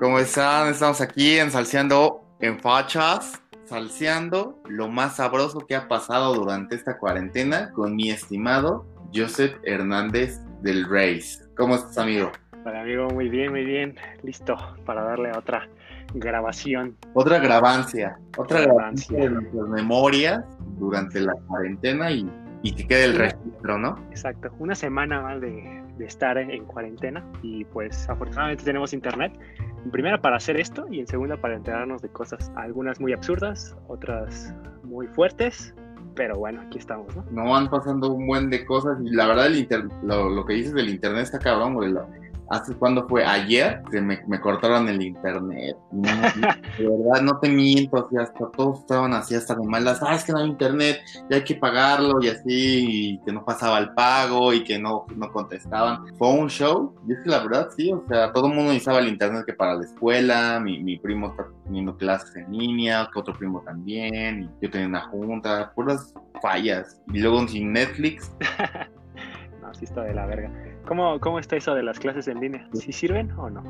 ¿Cómo están? Estamos aquí en Salseando en Fachas, salseando lo más sabroso que ha pasado durante esta cuarentena con mi estimado Joseph Hernández del Race. ¿Cómo estás, amigo? Hola, amigo, muy bien, muy bien. Listo para darle otra grabación. Otra grabancia, otra grabancia de nuestras memorias durante la cuarentena y, y que quede el registro, ¿no? Exacto, una semana más de, de estar en cuarentena y pues afortunadamente tenemos internet. En primera para hacer esto y en segunda para enterarnos de cosas, algunas muy absurdas, otras muy fuertes, pero bueno, aquí estamos, ¿no? No van pasando un buen de cosas y la verdad el inter lo, que dices del internet está cabrón, güey. Lo, ¿Hace cuándo fue? Ayer que me, cortaron el internet. De verdad, no te miento, así hasta todos estaban así hasta de malas. Ah, es que no hay internet, ya hay que pagarlo y así, y que no pasaba el pago y que no, no contestaban. Fue un show, y es que la verdad sí, o sea, todo el mundo necesitaba el internet que para la escuela, mi, mi primo está teniendo clases en línea, que otro primo también, y yo tenía una junta, puras fallas. Y luego sin Netflix. no, sí está de la verga. ¿Cómo, ¿Cómo está eso de las clases en línea? ¿Sí sirven o no?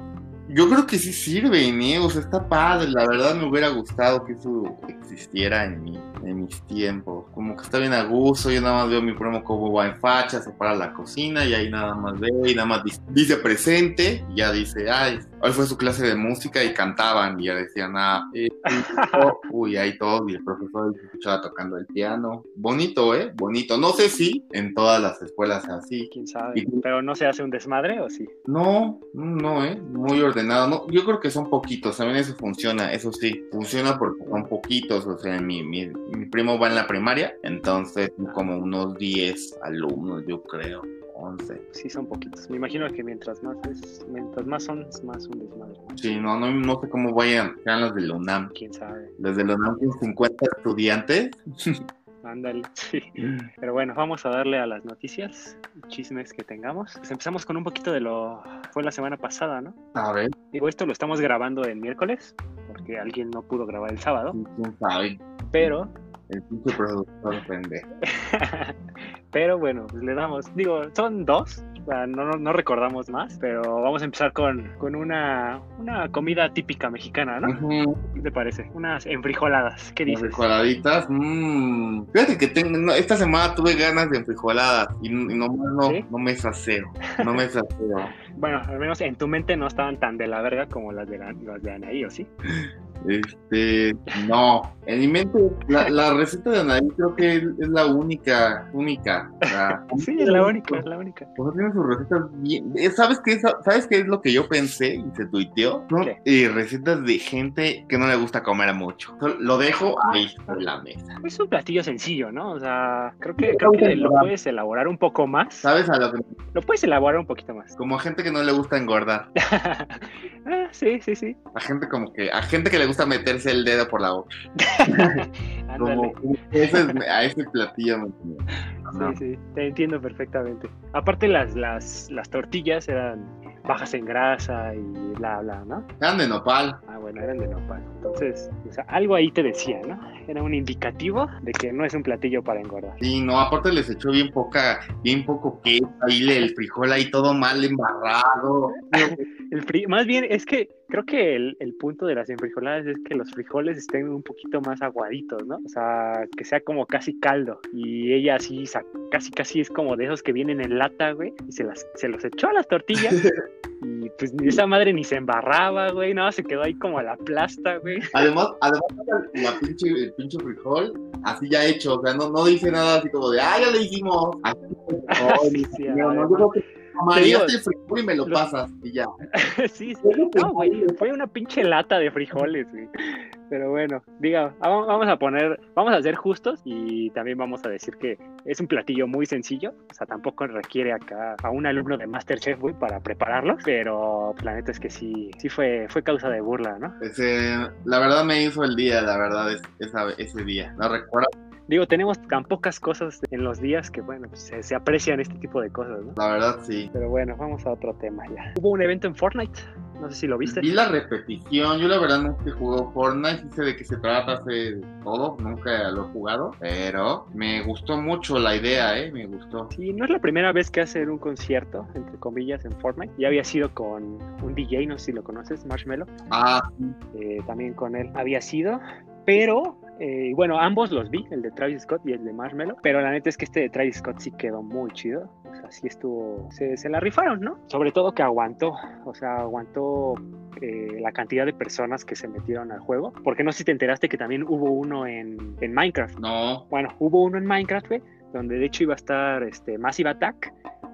Yo creo que sí sirven, ¿eh? O sea, está padre. La verdad me hubiera gustado que eso existiera en, mi, en mis tiempos. Como que está bien a gusto. Yo nada más veo a mi primo como va en facha, se para la cocina y ahí nada más ve y nada más dice, dice presente. Y ya dice, ay, hoy fue su clase de música y cantaban. Y ya decían, ah, eh, uy, ahí todo. Y el profesor se escuchaba tocando el piano. Bonito, ¿eh? Bonito. No sé si en todas las escuelas es así. ¿Quién sabe? Y, ¿Pero no se hace un desmadre o sí? No, no, ¿eh? Muy ordenado. No, yo creo que son poquitos, también eso funciona, eso sí, funciona porque son poquitos, o sea, mi, mi, mi primo va en la primaria, entonces como unos 10 alumnos, yo creo. 11. Sí, son poquitos. Me imagino que mientras más es, mientras más son, es más un desmadre. Sí, no, no, no sé cómo vayan, sean los de la UNAM. ¿Quién sabe? Los de la UNAM con 50 estudiantes. Ándale, sí. Pero bueno, vamos a darle a las noticias, chismes que tengamos. Pues empezamos con un poquito de lo fue la semana pasada, ¿no? A ver. Digo, esto lo estamos grabando el miércoles, porque alguien no pudo grabar el sábado. ¿Quién sabe? Pero. El pinche productor pendejo. Pero bueno, pues le damos. Digo, son dos. No, no, no, recordamos más, pero vamos a empezar con, con una, una comida típica mexicana, ¿no? Uh -huh. ¿Qué te parece? Unas enfrijoladas. ¿Qué dices? Enfrijoladitas. Mmm. Fíjate que tengo, esta semana tuve ganas de enfrijoladas y, y no, no, ¿Sí? no me saceo. No me saceo. bueno, al menos en tu mente no estaban tan de la verga como las de, la, las de Anaí, ¿o sí? Este, no, en mi mente la, la receta de Anaí creo que es, es la única, única. Sí, es la única, es la única. Tiene sus recetas bien. ¿Sabes qué, es, ¿Sabes qué es lo que yo pensé y se tuiteó? ¿No? Eh, recetas de gente que no le gusta comer mucho. Lo dejo ahí en la mesa. Es un platillo sencillo, ¿no? O sea, creo que, creo que lo puedes elaborar un poco más. ¿Sabes a lo que.? Lo puedes elaborar un poquito más. Como a gente que no le gusta engordar. ah, sí, sí, sí. A gente como que. A gente que le gusta meterse el dedo por la boca. como, ese, a ese platillo me Sí, sí, te entiendo perfectamente. Aparte las, las, las tortillas eran bajas en grasa y bla, bla, ¿no? Eran de nopal. Ah, bueno, eran de nopal. Entonces, o sea, algo ahí te decía, ¿no? Era un indicativo de que no es un platillo para engordar. Sí, no, aparte les echó bien poca, bien poco queso, ahí el frijol ahí todo mal embarrado. el fri más bien es que creo que el, el, punto de las enfrijoladas es que los frijoles estén un poquito más aguaditos, ¿no? O sea, que sea como casi caldo. Y ella así, casi casi es como de esos que vienen en lata, güey, y se, las, se los echó a las tortillas. y pues esa madre ni se embarraba, güey, no, se quedó ahí como a la plasta, güey. Además, además la pinche, el pinche frijol, así ya hecho, o sea, no, no dice nada así como de, ah, ya le hicimos. Así, oh, sí, sí, no, no, yo creo que María el frijol y me lo pasas y ya. sí, sí. No, güey, fue una pinche lata de frijoles, güey. Pero bueno, diga, vamos a poner, vamos a ser justos y también vamos a decir que es un platillo muy sencillo, o sea, tampoco requiere acá a un alumno de Masterchef, güey, para prepararlo, pero la neta es que sí, sí fue, fue causa de burla, ¿no? Ese, la verdad me hizo el día, la verdad, es, esa, ese día. No recuerdo Digo, tenemos tan pocas cosas en los días que, bueno, pues, se, se aprecian este tipo de cosas, ¿no? La verdad, sí. Pero bueno, vamos a otro tema ya. Hubo un evento en Fortnite, no sé si lo viste. Vi la repetición, yo la verdad nunca jugado Fortnite, sí sé de qué se trata, sé todo, nunca lo he jugado, pero me gustó mucho la idea, ¿eh? Me gustó. Sí, no es la primera vez que hacen un concierto, entre comillas, en Fortnite. Ya había sido con un DJ, no sé si lo conoces, Marshmello. Ah, Eh, también con él había sido, pero eh, bueno, ambos los vi, el de Travis Scott y el de Marshmello, pero la neta es que este de Travis Scott sí quedó muy chido, o sea, sí estuvo, se, se la rifaron, ¿no? Sobre todo que aguantó, o sea, aguantó eh, la cantidad de personas que se metieron al juego, porque no sé si te enteraste que también hubo uno en, en Minecraft. no, Bueno, hubo uno en Minecraft, güey, donde de hecho iba a estar este, Massive Attack,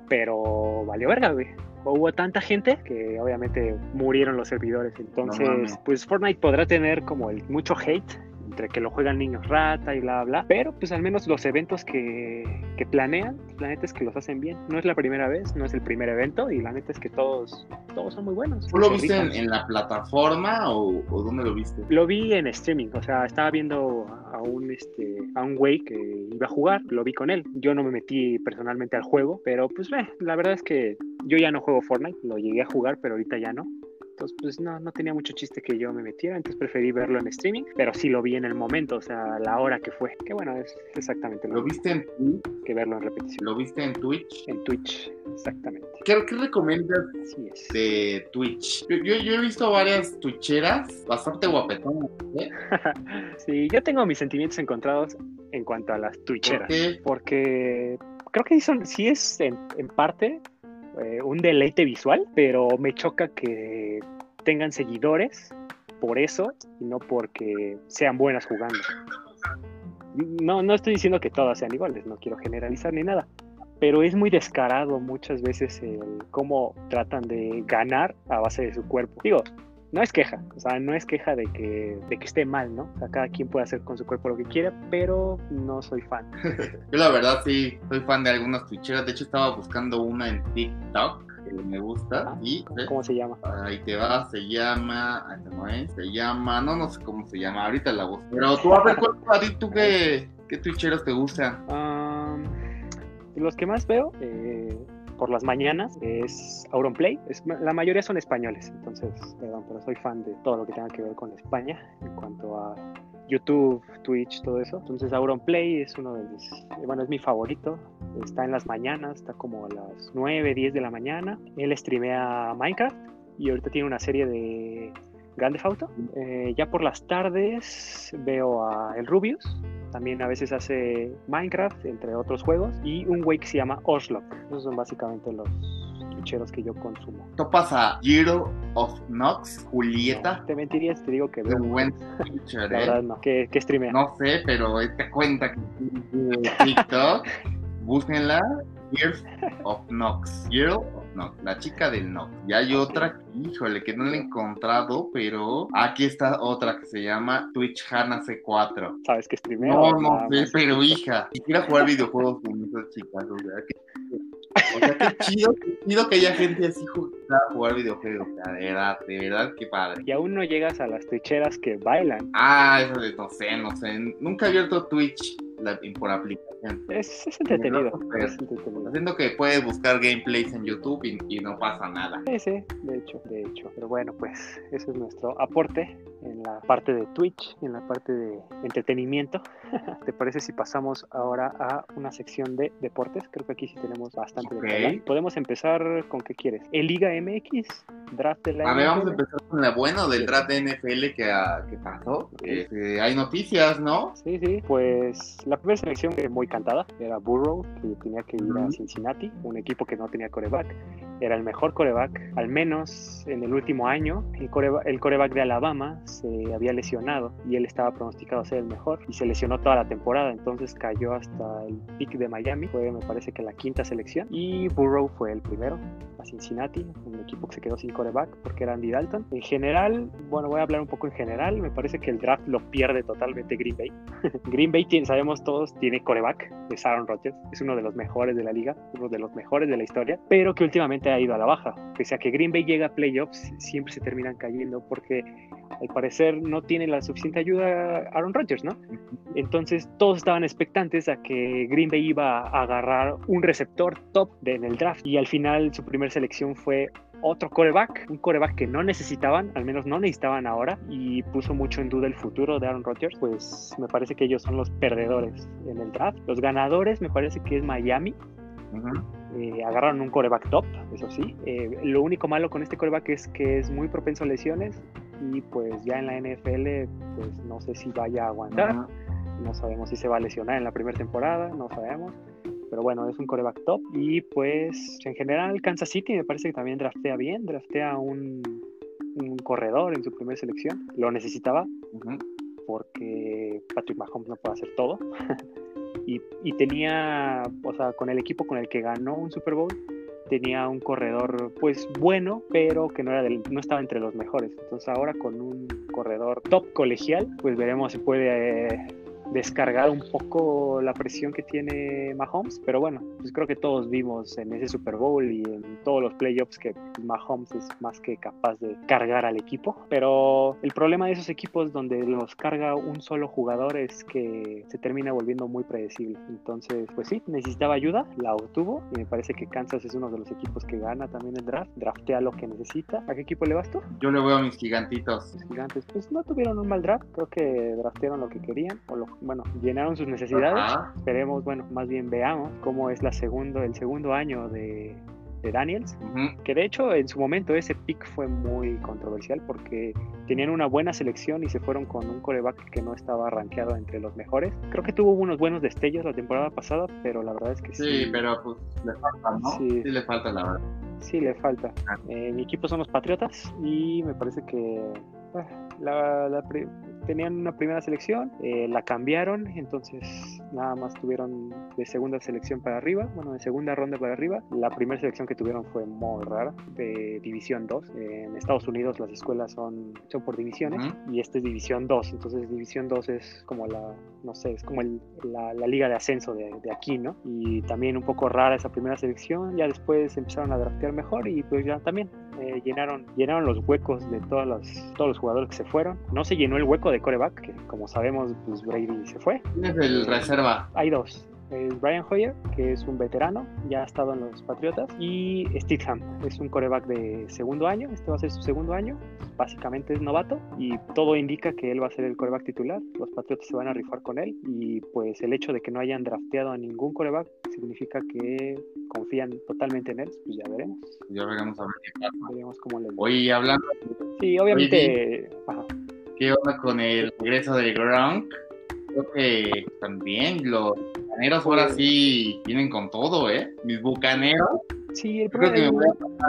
pero valió verga, güey. Hubo tanta gente que obviamente murieron los servidores. Entonces, pues Fortnite podrá tener como el mucho hate entre que lo juegan niños rata y bla, bla. Pero pues al menos los eventos que, que planean, la neta es que los hacen bien. No es la primera vez, no es el primer evento y la neta es que todos, todos son muy buenos. ¿tú lo viste en, en la plataforma o, o dónde lo viste? Lo vi en streaming, o sea, estaba viendo a un este a un güey que iba a jugar, lo vi con él. Yo no me metí personalmente al juego, pero pues eh, la verdad es que yo ya no juego Fortnite, lo llegué a jugar, pero ahorita ya no. Entonces, pues no, no tenía mucho chiste que yo me metiera, entonces preferí verlo en streaming, pero sí lo vi en el momento, o sea, la hora que fue. Que bueno, es exactamente lo ¿Lo viste en Twitch? que verlo en repetición. ¿Lo viste en Twitch? En Twitch, exactamente. ¿Qué, qué recomiendas es. de Twitch? Yo, yo, yo he visto varias twitcheras bastante guapetonas, ¿eh? sí, yo tengo mis sentimientos encontrados en cuanto a las ¿Por Twitcheras. qué? porque creo que sí, son, sí es en, en parte eh, un deleite visual, pero me choca que tengan seguidores por eso y no porque sean buenas jugando. No, no estoy diciendo que todas sean iguales, no quiero generalizar ni nada, pero es muy descarado muchas veces cómo tratan de ganar a base de su cuerpo. Digo, no es queja, o sea, no es queja de que, de que esté mal, ¿no? O sea, cada quien puede hacer con su cuerpo lo que quiera, pero no soy fan. Yo la verdad sí, soy fan de algunas twitcheras. De hecho estaba buscando una en TikTok que me gusta Ah, y ¿Cómo se llama? ahí te va, se llama, va, ¿eh? se llama, no, no sé cómo se llama, ahorita la busco. Pero tú a ver, ¿cuál, a ti, tú qué, qué twitcheros te gustan? Um, los que más veo eh, por las mañanas es Auronplay. Es, la mayoría son españoles, entonces, perdón, pero soy fan de todo lo que tenga que ver con España en cuanto a YouTube, Twitch, todo eso. Entonces, Auronplay es uno de mis, bueno, es mi favorito. Está en las mañanas, está como a las 9, 10 de la mañana. Él streamea Minecraft y ahorita tiene una serie de Grande Auto. Eh, ya por las tardes veo a El Rubius, también a veces hace Minecraft, entre otros juegos, y un güey que se llama Oshlock. Esos son básicamente los ficheros que yo consumo. Topas a Hero of Nox, Julieta, Te mentiría si te digo que veo. buen twitcher, La ¿eh? verdad no. ¿Qué, qué streamea? No sé, pero te cuenta que TikTok, búsquenla, Years of Nox, Girl Nox, la chica del Nox. Y hay otra, híjole, que no la he encontrado, pero aquí está otra que se llama Twitch Hana C4. ¿Sabes qué streamea? No, no sé, pero hija, quisiera jugar videojuegos con esas chicas, o sea, que, o sea, qué chido, qué chido que haya gente así jugando a jugar videojuegos, o sea, de verdad, de verdad, qué padre. Y aún no llegas a las twitcheras que bailan. Ah, eso de no sé, no sé. Nunca he abierto Twitch la- por aplicación. Es, es entretenido. Es entretenido. Siento que puedes buscar gameplays en YouTube y, y no pasa nada. Sí, sí, de hecho, de hecho. Pero bueno, pues ese es nuestro aporte en la parte de Twitch, en la parte de entretenimiento. ¿Te parece si pasamos ahora a una sección de deportes? Creo que aquí sí tenemos bastante de Ok. qué hablar. Podemos empezar con qué quieres. ¿El Liga MX? ¿Draft de la A ver, vamos a empezar con la buena del draft de NFL que, ah, que pasó. Este, hay noticias, ¿no? Sí, sí, pues la primera selección muy cantada, era Burrow, que tenía que ir a. Cincinnati, un equipo que no tenía coreback, era el mejor coreback, al menos en el último año, el coreback, el coreback de Alabama se había lesionado y él estaba pronosticado a ser el mejor y se lesionó toda la temporada, entonces cayó hasta el pick de Miami, fue me parece que la quinta selección. Y Burrow fue el primero a Cincinnati, un equipo que se quedó sin coreback porque era Andy Dalton. En general, bueno, voy a hablar un poco en general, me parece que el draft lo pierde totalmente Green Bay. Green Bay, sabemos todos, tiene coreback, es Aaron Rodgers, es uno de los mejores de la liga, uno de los mejores de la historia, pero que últimamente ha ido a la baja. Pese a que Green Bay llega a playoffs, siempre se terminan cayendo porque al parecer no tiene la suficiente ayuda Aaron Rodgers, ¿no? Entonces todos estaban expectantes a que Green Bay iba a agarrar un receptor top en el draft y al final su primera selección fue otro coreback, un coreback que no necesitaban, al menos no necesitaban ahora, y puso mucho en duda el futuro de Aaron Rodgers, pues me parece que ellos son los perdedores en el draft. Los ganadores me parece que es Miami. Eh, agarraron un coreback top, eso sí. Eh, lo único malo con este coreback es que es muy propenso a lesiones y pues ya en la NFL pues no sé si vaya a aguantar. No sabemos si se va a lesionar en la primera temporada, no sabemos pero bueno, es un coreback top. Y pues en general Kansas City me parece que también draftea bien, draftea un, un corredor en su primera selección. Lo necesitaba porque Patrick Mahomes no puede hacer todo. y, y, tenía, o sea, con el equipo con el que ganó un Super Bowl, tenía un corredor pues bueno, pero que no, era del, no estaba entre los mejores. Entonces ahora con un corredor top colegial, pues veremos si puede... Eh, descargar un poco la presión que tiene Mahomes, pero bueno, pues creo que todos vimos en ese Super Bowl y en todos los playoffs que Mahomes es más que capaz de cargar al equipo, pero el problema de esos equipos donde los carga un solo jugador es que se termina volviendo muy predecible. Entonces, pues sí, necesitaba ayuda, la obtuvo y me parece que Kansas es uno de los equipos que gana también el draft, draftea lo que necesita. ¿A qué equipo le vas tú? Yo le voy a mis gigantitos. Los gigantes, pues no tuvieron un mal draft, creo que draftearon lo que querían o lo bueno, llenaron sus necesidades. Esperemos, bueno, más bien veamos cómo es la segundo, el segundo año de, Daniels, que de hecho en su momento ese pick fue muy controversial porque tenían una buena selección y se fueron con un coreback que no estaba rankeado entre los mejores. Creo que tuvo unos buenos destellos la temporada pasada, pero la verdad es que sí. Sí, pero pues le falta, ¿no? Sí, le falta la verdad. Sí, le falta. Ah. Eh, mi equipo son los Patriotas y me parece que ah, la, la, tenían una primera selección, eh, la cambiaron, entonces nada más tuvieron de segunda selección para arriba, bueno, de segunda ronda para arriba. La primera selección que tuvieron fue muy rara, de División 2. en Estados Unidos las escuelas son, son por divisiones y esta es División 2, entonces División 2 es como la, no sé, es como la, liga de ascenso de, aquí, ¿no? Y también un poco rara esa primera selección, ya después empezaron a draftear mejor y pues ya también eh, llenaron, llenaron los huecos de todas las, todos los jugadores que se fueron. No se llenó el hueco de coreback, que como sabemos, pues Brady se fue. ¿Quién es el reserva? Hay dos es Brian Hoyer, que es un veterano, ya ha estado en los Patriotas, y Stidham, es un coreback de segundo año, este va a ser su segundo año, básicamente es novato, y todo indica que él va a ser el coreback titular, los Patriotas se van a rifar con él, y pues el hecho de que no hayan drafteado a ningún coreback significa que confían totalmente en él, pues ya veremos. Ya veremos a ver qué pasa. Veremos cómo le Oye, hablando... Sí, obviamente... ¿Qué onda con el regreso de Gronk? Creo que también los bucaneros ahora sí vienen con todo, ¿eh? Mis bucaneros. Sí, el problema,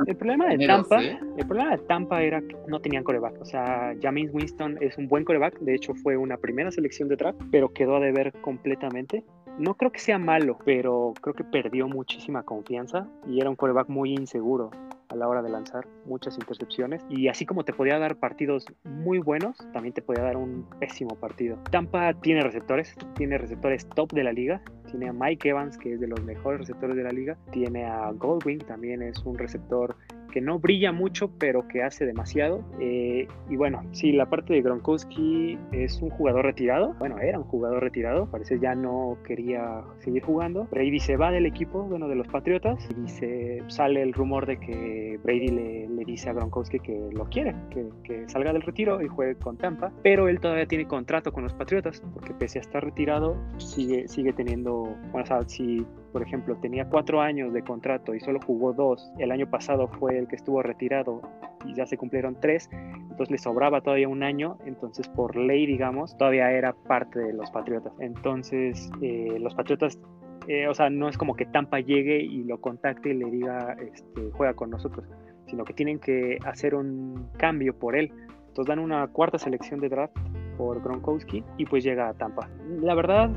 el, problema de Tampa, ¿eh? el problema de Tampa era que no tenían coreback. O sea, James Winston es un buen coreback, de hecho fue una primera selección de draft, pero quedó a deber completamente. No creo que sea malo, pero creo que perdió muchísima confianza y era un coreback muy inseguro a la hora de lanzar muchas intercepciones. Y así como te podía dar partidos muy buenos, también te podía dar un pésimo partido. Tampa tiene receptores, tiene receptores top de la liga, tiene a Mike Evans que es de los mejores receptores de la liga, tiene a Goldwing también es un receptor que no brilla mucho, pero que hace demasiado. Eh, y bueno, sí, la parte de Gronkowski es un jugador retirado. Bueno, era un jugador retirado, parece ya no quería seguir jugando. Brady se va del equipo, bueno, de los Patriotas, y se sale el rumor de que Brady le, le dice a Gronkowski que lo quiere, que, que, salga del retiro y juegue con Tampa, pero él todavía tiene contrato con los Patriotas, porque pese a estar retirado, sigue, sigue teniendo, bueno, o sea, si por ejemplo, tenía cuatro años de contrato y solo jugó dos, el año pasado fue el que estuvo retirado y ya se cumplieron tres, entonces le sobraba todavía un año, entonces por ley, digamos, todavía era parte de los Patriotas. Entonces, eh, los Patriotas eh, o sea, no es como que Tampa llegue y lo contacte y le diga, este, juega con nosotros, sino que tienen que hacer un cambio por él. Entonces dan una cuarta selección de draft por Gronkowski y pues llega a Tampa. La verdad,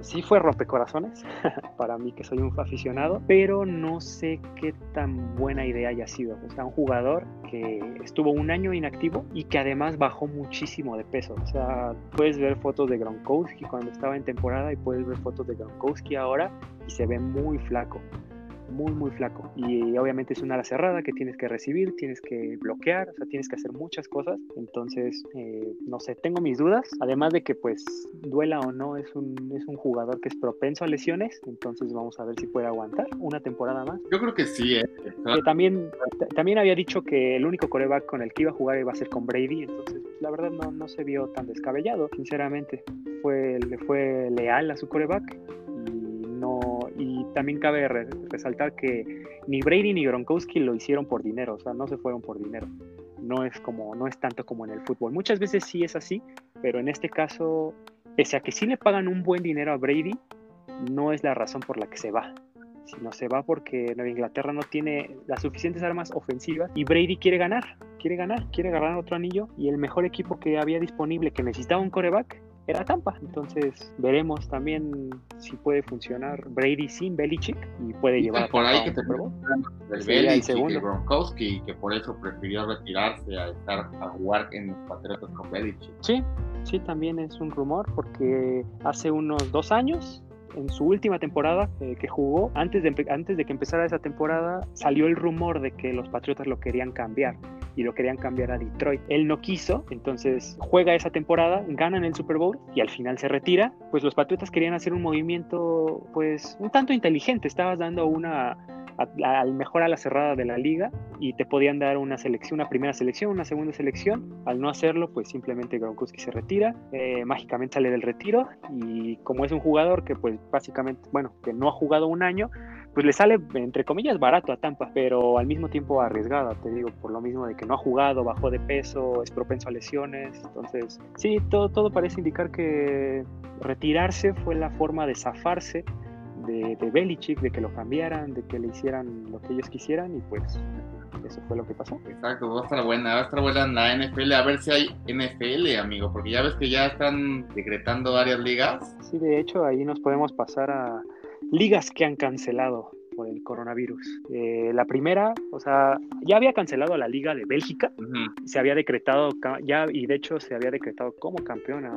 sí fue rompecorazones para mí que soy un aficionado, pero no sé qué tan buena idea haya sido. O sea, un jugador que estuvo un año inactivo y que además bajó muchísimo de peso. O sea, puedes ver fotos de Gronkowski cuando estaba en temporada y puedes ver fotos de Gronkowski ahora y se ve muy flaco. Muy, muy flaco. Y obviamente es una ala cerrada que tienes que recibir, tienes que bloquear, o sea, tienes que hacer muchas cosas. Entonces, eh, no sé, tengo mis dudas. Además de que, pues, duela o no, es un, es un jugador que es propenso a lesiones. Entonces, vamos a ver si puede aguantar una temporada más. Yo creo que sí, ¿eh? Que también, también había dicho que el único coreback con el que iba a jugar iba a ser con Brady. Entonces, la verdad, no, no se vio tan descabellado, sinceramente. Fue, le fue leal a su coreback y también cabe resaltar que ni Brady ni Gronkowski lo hicieron por dinero, o sea, no se fueron por dinero. No es como, no es tanto como en el fútbol. Muchas veces sí es así, pero en este caso, pese a que sí le pagan un buen dinero a Brady, no es la razón por la que se va. Sino se va porque Nueva Inglaterra no tiene las suficientes armas ofensivas y Brady quiere ganar, quiere ganar, quiere ganar otro anillo y el mejor equipo que había disponible que necesitaba un coreback era Tampa. Entonces veremos también si puede funcionar Brady sin Belichick y puede llevar por ahí que te el Belichick y Gronkowski que por eso prefirió retirarse a estar a jugar en los Patriotas con Belichick. Sí, sí también es un rumor porque hace unos dos años en su última temporada eh, que jugó, antes de, antes de que empezara esa temporada, salió el rumor de que los Patriotas lo querían cambiar y lo querían cambiar a Detroit. Él no quiso, entonces juega esa temporada, ganan el Super Bowl y al final se retira. Pues los Patriotas querían hacer un movimiento, pues, un tanto inteligente. Estabas dando una al mejor a la cerrada de la liga y te podían dar una selección, una primera selección, una segunda selección. Al no hacerlo, pues simplemente Gronkowski se retira, eh, mágicamente sale del retiro y como es un jugador que pues básicamente, bueno, que no ha jugado un año, pues le sale entre comillas barato a Tampa, pero al mismo tiempo arriesgada, te digo, por lo mismo de que no ha jugado, bajó de peso, es propenso a lesiones, entonces sí, todo, todo parece indicar que retirarse fue la forma de zafarse de, de Belichick, de que lo cambiaran, de que le hicieran lo que ellos quisieran y pues eso fue lo que pasó. Exacto, va a estar buena, va a estar buena la NFL, a ver si hay NFL, amigo, porque ya ves que ya están decretando varias ligas. Sí, de hecho ahí nos podemos pasar a ligas que han cancelado por el coronavirus. Eh, la primera, o sea, ya había cancelado a la Liga de Bélgica, se había decretado, ya, y de hecho se había decretado como campeón a,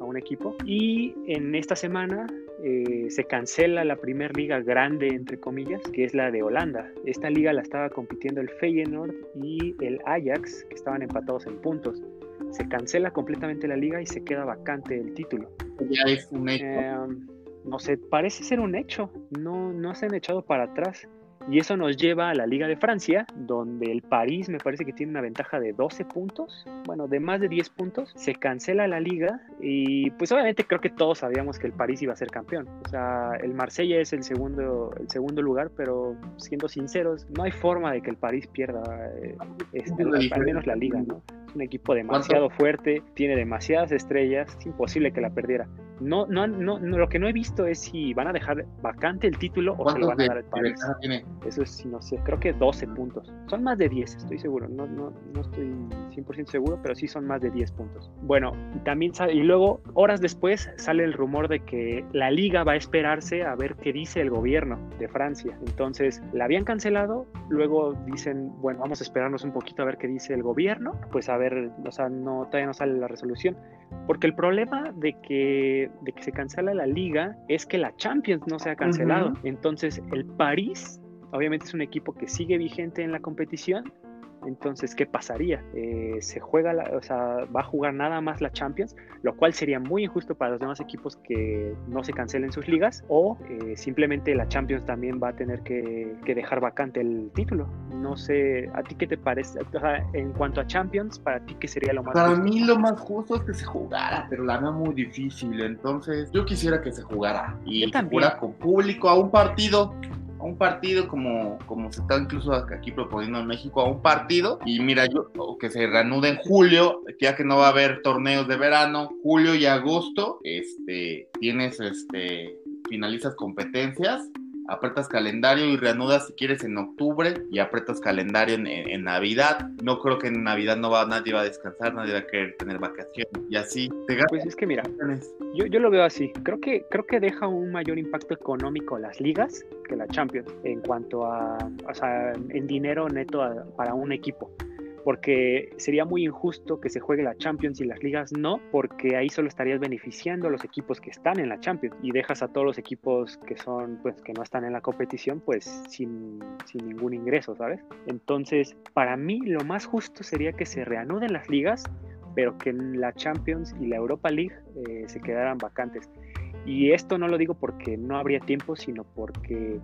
a un equipo. Y en esta semana eh, se cancela la primera liga grande, entre comillas, que es la de Holanda. Esta liga la estaba compitiendo el Feyenoord y el Ajax, que estaban empatados en puntos. Se cancela completamente la liga y se queda vacante el título. Ya es un hecho. Em, no sé, parece ser un hecho. No, no se han echado para atrás. Y eso nos lleva a la Liga de Francia, donde el París me parece que tiene una ventaja de 12 puntos, bueno, de más de 10 puntos. Se cancela la liga y pues obviamente creo que todos sabíamos que el París iba a ser campeón. O sea, el Marsella es el segundo, el segundo lugar, pero siendo sinceros, no hay forma de que el París pierda eh, este, al menos la liga, ¿no? Es un equipo demasiado fuerte, tiene demasiadas estrellas, es imposible que la perdiera. No, no, no, lo que no he visto es si van a dejar vacante el título o se lo van a dar al París. Eso es, no sé, creo que 12 puntos. Son más de 10, estoy seguro. No, no, no estoy 100% seguro, pero sí son más de 10 puntos. Bueno, también y luego, horas después, sale el rumor de que la liga va a esperarse a ver qué dice el gobierno de Francia. Entonces, la habían cancelado, luego dicen, bueno, vamos a esperarnos un poquito a ver qué dice el gobierno. Pues a ver, o sea, no, todavía no sale la resolución. Porque el problema de que, de que se cancela la liga es que la Champions no se ha cancelado. Entonces, el París obviamente es un equipo que sigue vigente en la competición. Entonces, ¿qué pasaría? Eh, se juega, o sea, va a jugar nada más la Champions, lo cual sería muy injusto para los demás equipos que no se cancelen sus ligas, o eh, simplemente la Champions también va a tener que, dejar vacante el título. No sé, ¿a ti qué te parece? O sea, en cuanto a Champions, ¿para ti qué sería lo más Para mí lo más justo es que se jugara, pero la veo muy difícil. Entonces, yo quisiera que se jugara y jugara con público a un partido a un partido como, como se está incluso aquí proponiendo en México, a un partido y mira, yo que se reanude en julio, ya que no va a haber torneos de verano, julio y agosto, este, tienes, este, finalizas competencias apretas calendario y reanudas si quieres en octubre y apretas calendario en, Navidad. No creo que en Navidad no va, nadie va a descansar, nadie va a querer tener vacaciones y así. pues es que mira, yo, yo lo veo así. Creo que, creo que deja un mayor impacto económico las ligas que la Champions en cuanto a, o sea, en dinero neto para un equipo porque sería muy injusto que se juegue la Champions y las ligas no, porque ahí solo estarías beneficiando a los equipos que están en la Champions y dejas a todos los equipos que son, pues, que no están en la competición, pues, sin, sin ningún ingreso, ¿sabes? Entonces, para mí lo más justo sería que se reanuden las ligas, pero que la Champions y la Europa League eh, se quedaran vacantes. Y esto no lo digo porque no habría tiempo, sino porque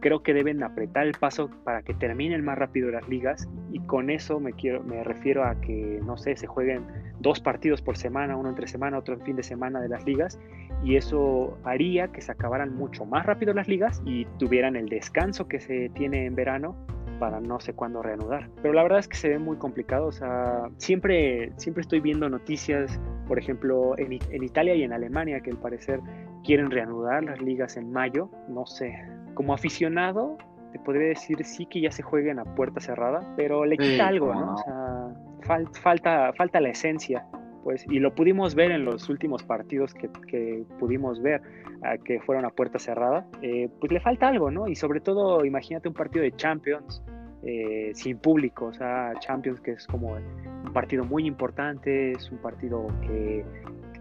creo que deben apretar el paso para que terminen más rápido las ligas y con eso me quiero me refiero a que no sé se jueguen dos partidos por semana uno entre semana otro en fin de semana de las ligas y eso haría que se acabaran mucho más rápido las ligas y tuvieran el descanso que se tiene en verano para no sé cuándo reanudar. Pero la verdad es que se ve muy complicado, o sea, siempre, siempre estoy viendo noticias, por ejemplo, en, en Italia y en Alemania, que al parecer quieren reanudar las ligas en mayo, no sé, como aficionado te podría decir sí que ya se jueguen a puerta cerrada, pero le quita algo, ¿no? O sea, falta, falta la esencia, pues, y lo pudimos ver en los últimos partidos que, que pudimos ver, que fueron a puerta cerrada, eh, pues le falta algo, ¿no? Y sobre todo, imagínate un partido de Champions, eh, sin público, o sea, Champions que es como un partido muy importante, es un partido que,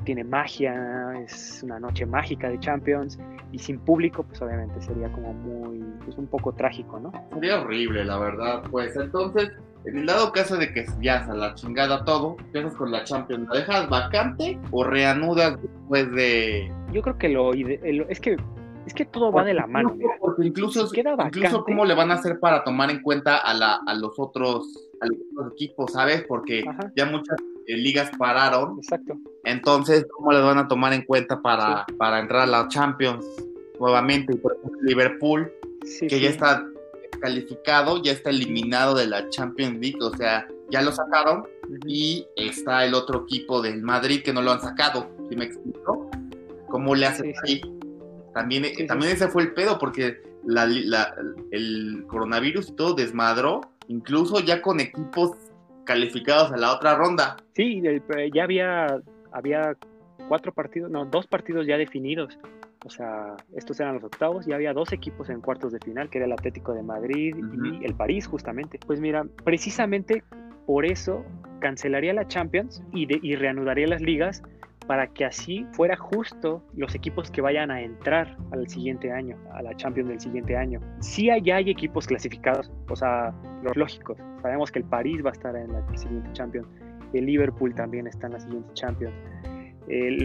tiene magia, es una noche mágica de Champions y sin público pues obviamente sería como muy, pues un poco trágico, ¿no? Sería horrible, la verdad, pues entonces en el dado caso de que ya a la chingada todo, empiezas con la Champions, ¿la dejas vacante o reanudas después de...? Yo creo que lo, es que es que todo va de la mano. Porque incluso, incluso cómo le van a hacer para tomar en cuenta a, la, a los otros equipos, ¿sabes? Porque ya muchas ligas pararon. Exacto. Entonces, ¿cómo les van a tomar en cuenta para, para entrar a la Champions nuevamente? Por ejemplo, Liverpool, que ya está calificado, ya está eliminado de la Champions League, o sea, ya lo sacaron. Y está el otro equipo del Madrid que no lo han sacado, ¿sí me explico? ¿Cómo le hacen ahí? También, también ese fue el pedo, porque la, el coronavirus y todo desmadró, incluso ya con equipos calificados a la otra ronda. Sí, ya había, había cuatro partidos, no, dos partidos ya definidos. O sea, estos eran los octavos, ya había dos equipos en cuartos de final, que era el Atlético de Madrid y el París, justamente. Pues mira, precisamente por eso cancelaría la Champions y, de, y reanudaría las ligas para que así fuera justo los equipos que vayan a entrar al siguiente año, a la Champions del siguiente año. Sí ya hay equipos clasificados, o sea, los lógicos. Sabemos que el París va a estar en la siguiente Champions, el Liverpool también está en la siguiente Champions.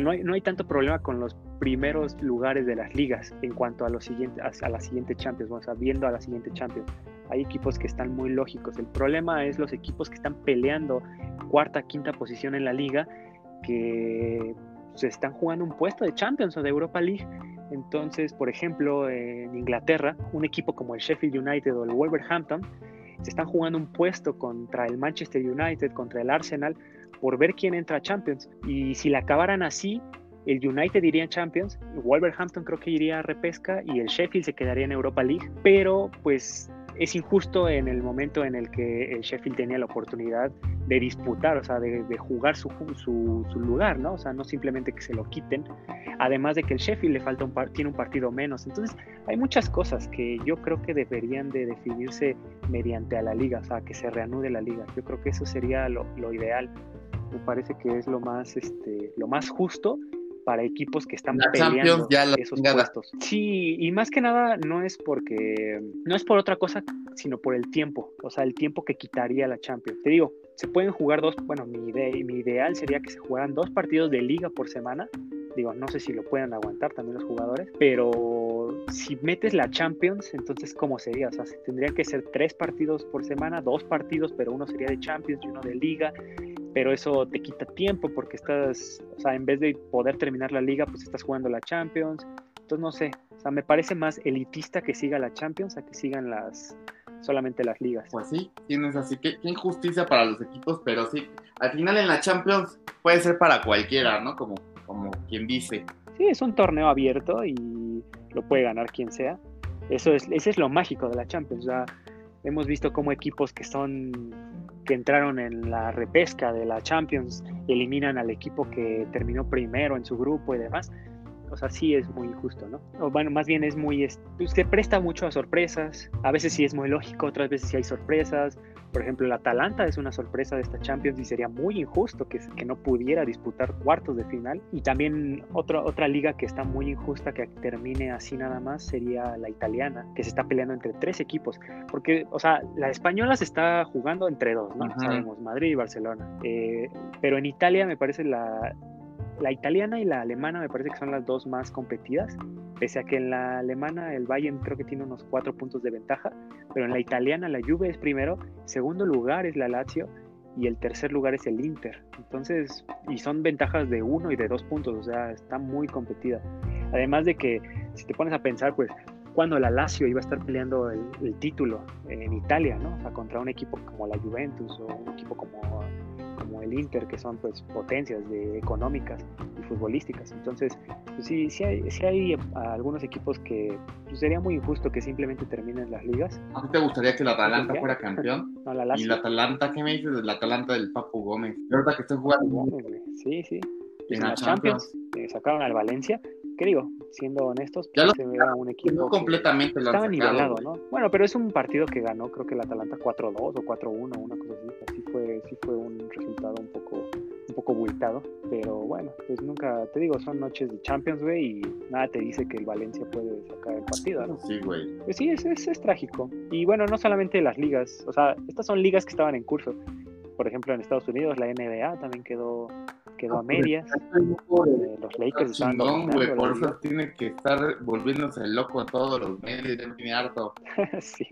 no, hay, no, hay, tanto problema con los primeros lugares de las ligas en cuanto a, los siguientes, a, la siguiente Champions, o sea, viendo a la siguiente Champions. Hay equipos que están muy lógicos. El problema es los equipos que están peleando cuarta, quinta posición en la liga que se están jugando un puesto de Champions o de Europa League. Entonces, por ejemplo, en Inglaterra, un equipo como el Sheffield United o el Wolverhampton se están jugando un puesto contra el Manchester United, contra el Arsenal, por ver quién entra a Champions. Y si la acabaran así, el United iría en Champions, Wolverhampton creo que iría a repesca y el Sheffield se quedaría en Europa League. Pero pues es injusto en el momento en el que el Sheffield tenía la oportunidad de disputar, o sea, de, jugar su, su, lugar, ¿no? O sea, no simplemente que se lo quiten, además de que el Sheffield le falta un tiene un partido menos. Entonces, hay muchas cosas que yo creo que deberían de definirse mediante a la liga, o sea, que se reanude la liga. Yo creo que eso sería lo, lo ideal. Me parece que es lo más, este, lo más justo para equipos que están peleando esos puestos. Sí, y más que nada no es porque no es por otra cosa, sino por el tiempo, o sea, el tiempo que quitaría la Champions. Te digo, se pueden jugar dos, bueno, mi, mi ideal sería que se jugaran dos partidos de liga por semana. Digo, no sé si lo puedan aguantar también los jugadores, pero si metes la Champions, entonces ¿cómo sería? O sea, tendría que ser tres partidos por semana, dos partidos, pero uno sería de Champions y uno de liga pero eso te quita tiempo porque estás, o sea, en vez de poder terminar la liga, pues estás jugando la Champions. Entonces, no sé, o sea, me parece más elitista que siga la Champions a que sigan las solamente las ligas. Pues sí, tienes así que qué injusticia para los equipos, pero sí, al final en la Champions puede ser para cualquiera, ¿no? Como, como quien dice. Sí, es un torneo abierto y lo puede ganar quien sea. Eso es, ese es lo mágico de la Champions. O sea, hemos visto como equipos que son que entraron en la repesca de la Champions eliminan al equipo que terminó primero en su grupo y demás. o sea, sí es muy injusto, ¿no? O bueno, más bien es muy, se presta mucho a sorpresas, a veces sí es muy lógico, otras veces sí hay sorpresas, por ejemplo, el Atalanta es una sorpresa de esta Champions y sería muy injusto que, que no pudiera disputar cuartos de final. Y también otra, otra liga que está muy injusta que termine así nada más sería la italiana, que se está peleando entre tres equipos. Porque, o sea, la española se está jugando entre dos, ¿no? Sabemos, Madrid y Barcelona. Eh, pero en Italia me parece la, la italiana y la alemana me parece que son las dos más competidas, pese a que en la alemana el Bayern creo que tiene unos cuatro puntos de ventaja, pero en la italiana la Juve es primero, segundo lugar es la Lazio y el tercer lugar es el Inter. Entonces, y son ventajas de uno y de dos puntos, o sea, está muy competida. Además de que, si te pones a pensar, pues, cuando la Lazio iba a estar peleando el, título en Italia, ¿no? O sea, contra un equipo como la Juventus o un equipo como como el Inter, que son pues potencias de, económicas y futbolísticas. Entonces, pues, sí, sí hay, sí hay algunos equipos que pues, sería muy injusto que simplemente terminen las ligas. ¿A ti te gustaría que el Atalanta fuera campeón? no, la ¿Y el Atalanta qué me dices del Atalanta del Papu Gómez? ¿Verdad que estoy jugando? sí, sí. En, la Champions, Champions sacaron al Valencia ¿qué digo? Siendo honestos, ya se vea un equipo completamente estaba nivelado, ¿no? Bueno, pero es un partido que ganó, creo que el Atalanta 4-2 o 4-1, una cosa bultado, pero bueno, pues nunca, te digo, son noches de Champions, güey, y nada te dice que el Valencia puede sacar el partido, ¿no? Sí, güey. Pues sí, es, es, es trágico. Y bueno, no solamente las ligas, o sea, estas son ligas que estaban en curso. Por ejemplo, en Estados Unidos la NBA también quedó quedó a medias. Eh, los Lakers estaban güey, por eso tiene que estar volviéndose loco todos los medios, ya harto. sí.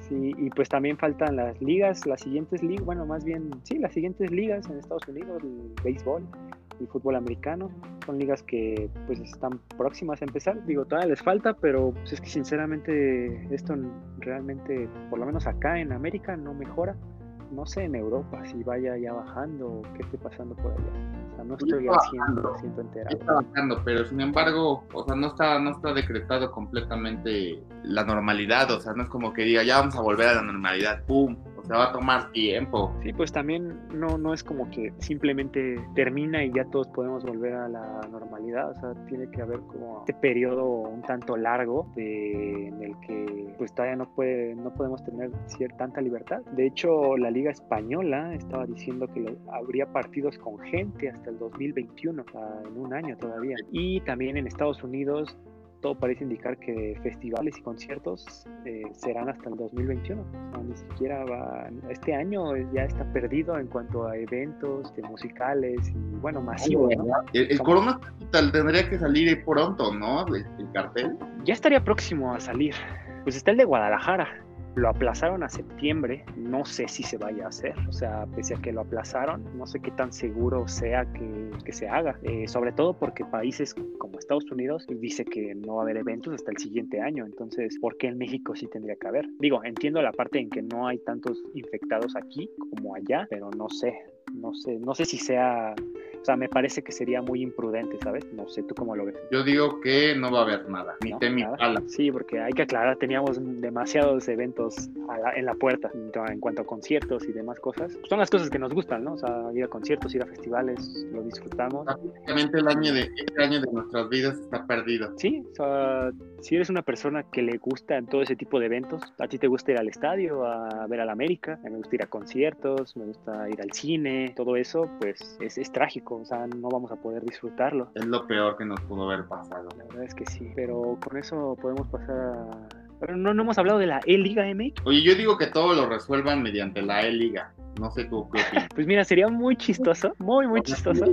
Sí, y pues también faltan las ligas, las siguientes ligas, bueno, más bien, sí, las siguientes ligas en Estados Unidos, el béisbol, y fútbol americano, son ligas que pues están próximas a empezar, digo, todavía les falta, pero pues, es que sinceramente esto realmente, por lo menos acá en América, no mejora no sé en Europa si vaya ya bajando o qué esté pasando por allá. O sea, no estoy al 100% enterado. Está bajando, pero sin embargo, o sea, no está, no está decretado completamente la normalidad, o sea, no es como que diga, ya vamos a volver a la normalidad, ¡pum! Se va a tomar tiempo. Sí, pues también no, no es como que simplemente termina y ya todos podemos volver a la normalidad, o sea, tiene que haber como este periodo un tanto largo de, en el que pues todavía no, puede, no podemos tener cierta tanta libertad. De hecho, la Liga Española estaba diciendo que habría partidos con gente hasta el 2021, o sea, en un año todavía. Y también en Estados Unidos todo parece indicar que festivales y conciertos eh, serán hasta el 2021. ni siquiera va, este año ya está perdido en cuanto a eventos de musicales y bueno, masivos. El, Corona tendría que salir pronto, ¿no? el cartel. Ya estaría próximo a salir. Pues está el de Guadalajara, lo aplazaron a septiembre, no sé si se vaya a hacer, o sea, pese a que lo aplazaron, no sé qué tan seguro sea que, que se haga, eh, sobre todo porque países como Estados Unidos dice que no va a haber eventos hasta el siguiente año, entonces, ¿por qué en México sí tendría que haber? Digo, entiendo la parte en que no hay tantos infectados aquí como allá, pero no sé, no sé, no sé si sea sea, me parece que sería muy imprudente, ¿sabes? No sé, ¿tú cómo lo ves? Yo digo que no va a haber nada, ni no, ni Sí, porque hay que aclarar, teníamos demasiados eventos en la puerta en cuanto a conciertos y demás cosas. Son las cosas que nos gustan, ¿no? O sea, ir a conciertos, ir a festivales, lo disfrutamos. Prácticamente el año de, este año de nuestras vidas está perdido. Sí, o sea, si eres una persona que le gusta todo ese tipo de eventos, a ti te gusta ir al estadio, a ver a la América, a mí me gusta ir a conciertos, me gusta ir al cine, todo eso, pues es, es trágico o sea, no vamos a poder disfrutarlo. Es lo peor que nos pudo haber pasado. La verdad es que sí, pero con eso podemos pasar a... Pero no, no hemos hablado de la E-Liga MX. Oye, yo digo que todo lo resuelvan mediante la E-Liga. No sé tú qué opinas. Pues mira, sería muy chistoso, muy, muy chistoso.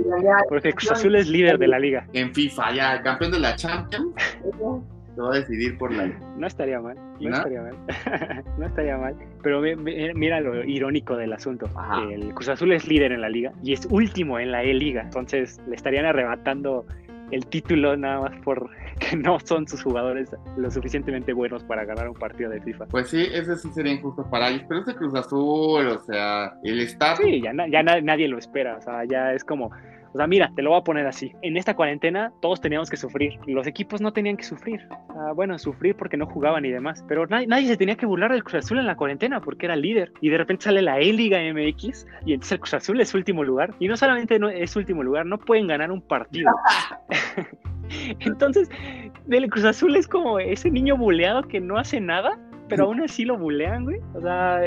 Porque Cruz Azul es líder de la liga. En FIFA, ya, campeón de la Champions. Va a decidir por la. No estaría mal, no, estaría mal. no estaría mal. Pero mira lo irónico del asunto. El Cruz Azul es líder en la liga y es último en la E-Liga. Entonces le estarían arrebatando el título nada más por que no son sus jugadores lo suficientemente buenos para ganar un partido de FIFA. Pues sí, ese sí sería injusto para ellos, pero ese Cruz Azul, o sea, el staff... Sí, ya, ya nadie lo espera, o sea, ya es como, o sea, mira, te lo voy a poner así. En esta cuarentena todos teníamos que sufrir. Los equipos no tenían que sufrir. Ah, bueno, sufrir porque no jugaban y demás. Pero nadie, nadie, se tenía que burlar del Cruz Azul en la cuarentena porque era líder. Y de repente sale la E-Liga MX y entonces el Cruz Azul es último lugar. Y no solamente es último lugar, no pueden ganar un partido. entonces, del Cruz Azul es como ese niño buleado que no hace nada, pero aún así lo bulean, güey. O sea,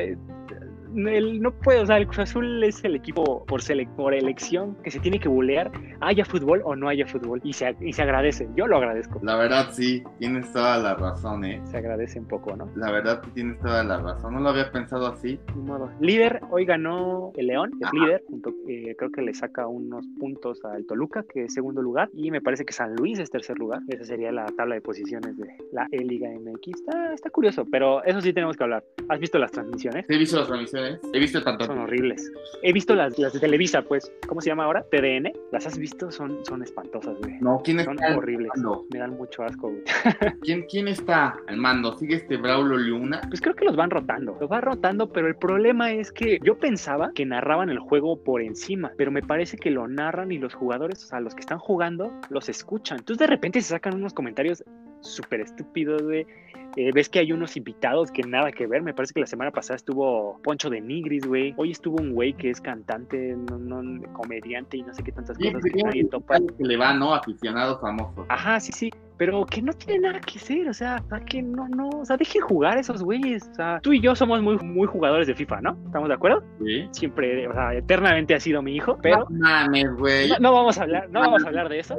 él no puede, o sea, el Cruz Azul es el equipo por, por elección que se tiene que bulear, haya fútbol o no haya fútbol, y se, y se agradece, yo lo agradezco. La verdad sí, tienes toda la razón, ¿eh? Se agradece un poco, ¿no? La verdad que tienes toda la razón, no lo había pensado así. Ni modo. Líder, hoy ganó el León, es líder, junto, eh, creo que le saca unos puntos al Toluca, que es segundo lugar, y me parece que San Luis es tercer lugar, esa sería la tabla de posiciones de la E-Liga MX, está, está curioso, pero eso sí tenemos que hablar. ¿Has visto las transmisiones? Sí, he visto las transmisiones He visto tanto. Son horribles. He visto las, las de Televisa, pues. ¿Cómo se llama ahora? TDN. ¿Las has visto? Son, son espantosas, güey. No, ¿quién Son está horribles. mando? Me dan mucho asco, güey. ¿Quién, ¿Quién está al mando? ¿Sigue este Braulio Luna? Pues creo que los van rotando. Los van rotando, pero el problema es que yo pensaba que narraban el juego por encima, pero me parece que lo narran y los jugadores, o sea, los que están jugando, los escuchan. Entonces de repente se sacan unos comentarios súper estúpidos, güey. Eh, ves que hay unos invitados que nada que ver. Me parece que la semana pasada estuvo Poncho de Nigris, güey. Hoy estuvo un güey que es cantante, no, no, comediante y no sé qué tantas Sí, cosas que nadie topa. que le va, ¿no? Aficionados famosos. Ajá, sí, sí. Pero que no tiene nada que ser, o sea, sea, que no, no, o sea, dejen jugar esos güeyes. O sea, tú y yo somos muy, muy jugadores de FIFA, ¿no? ¿Estamos de acuerdo? Sí. Siempre, o sea, eternamente ha sido mi hijo, pero No mames, güey. no, no vamos a hablar, no vamos a hablar de eso.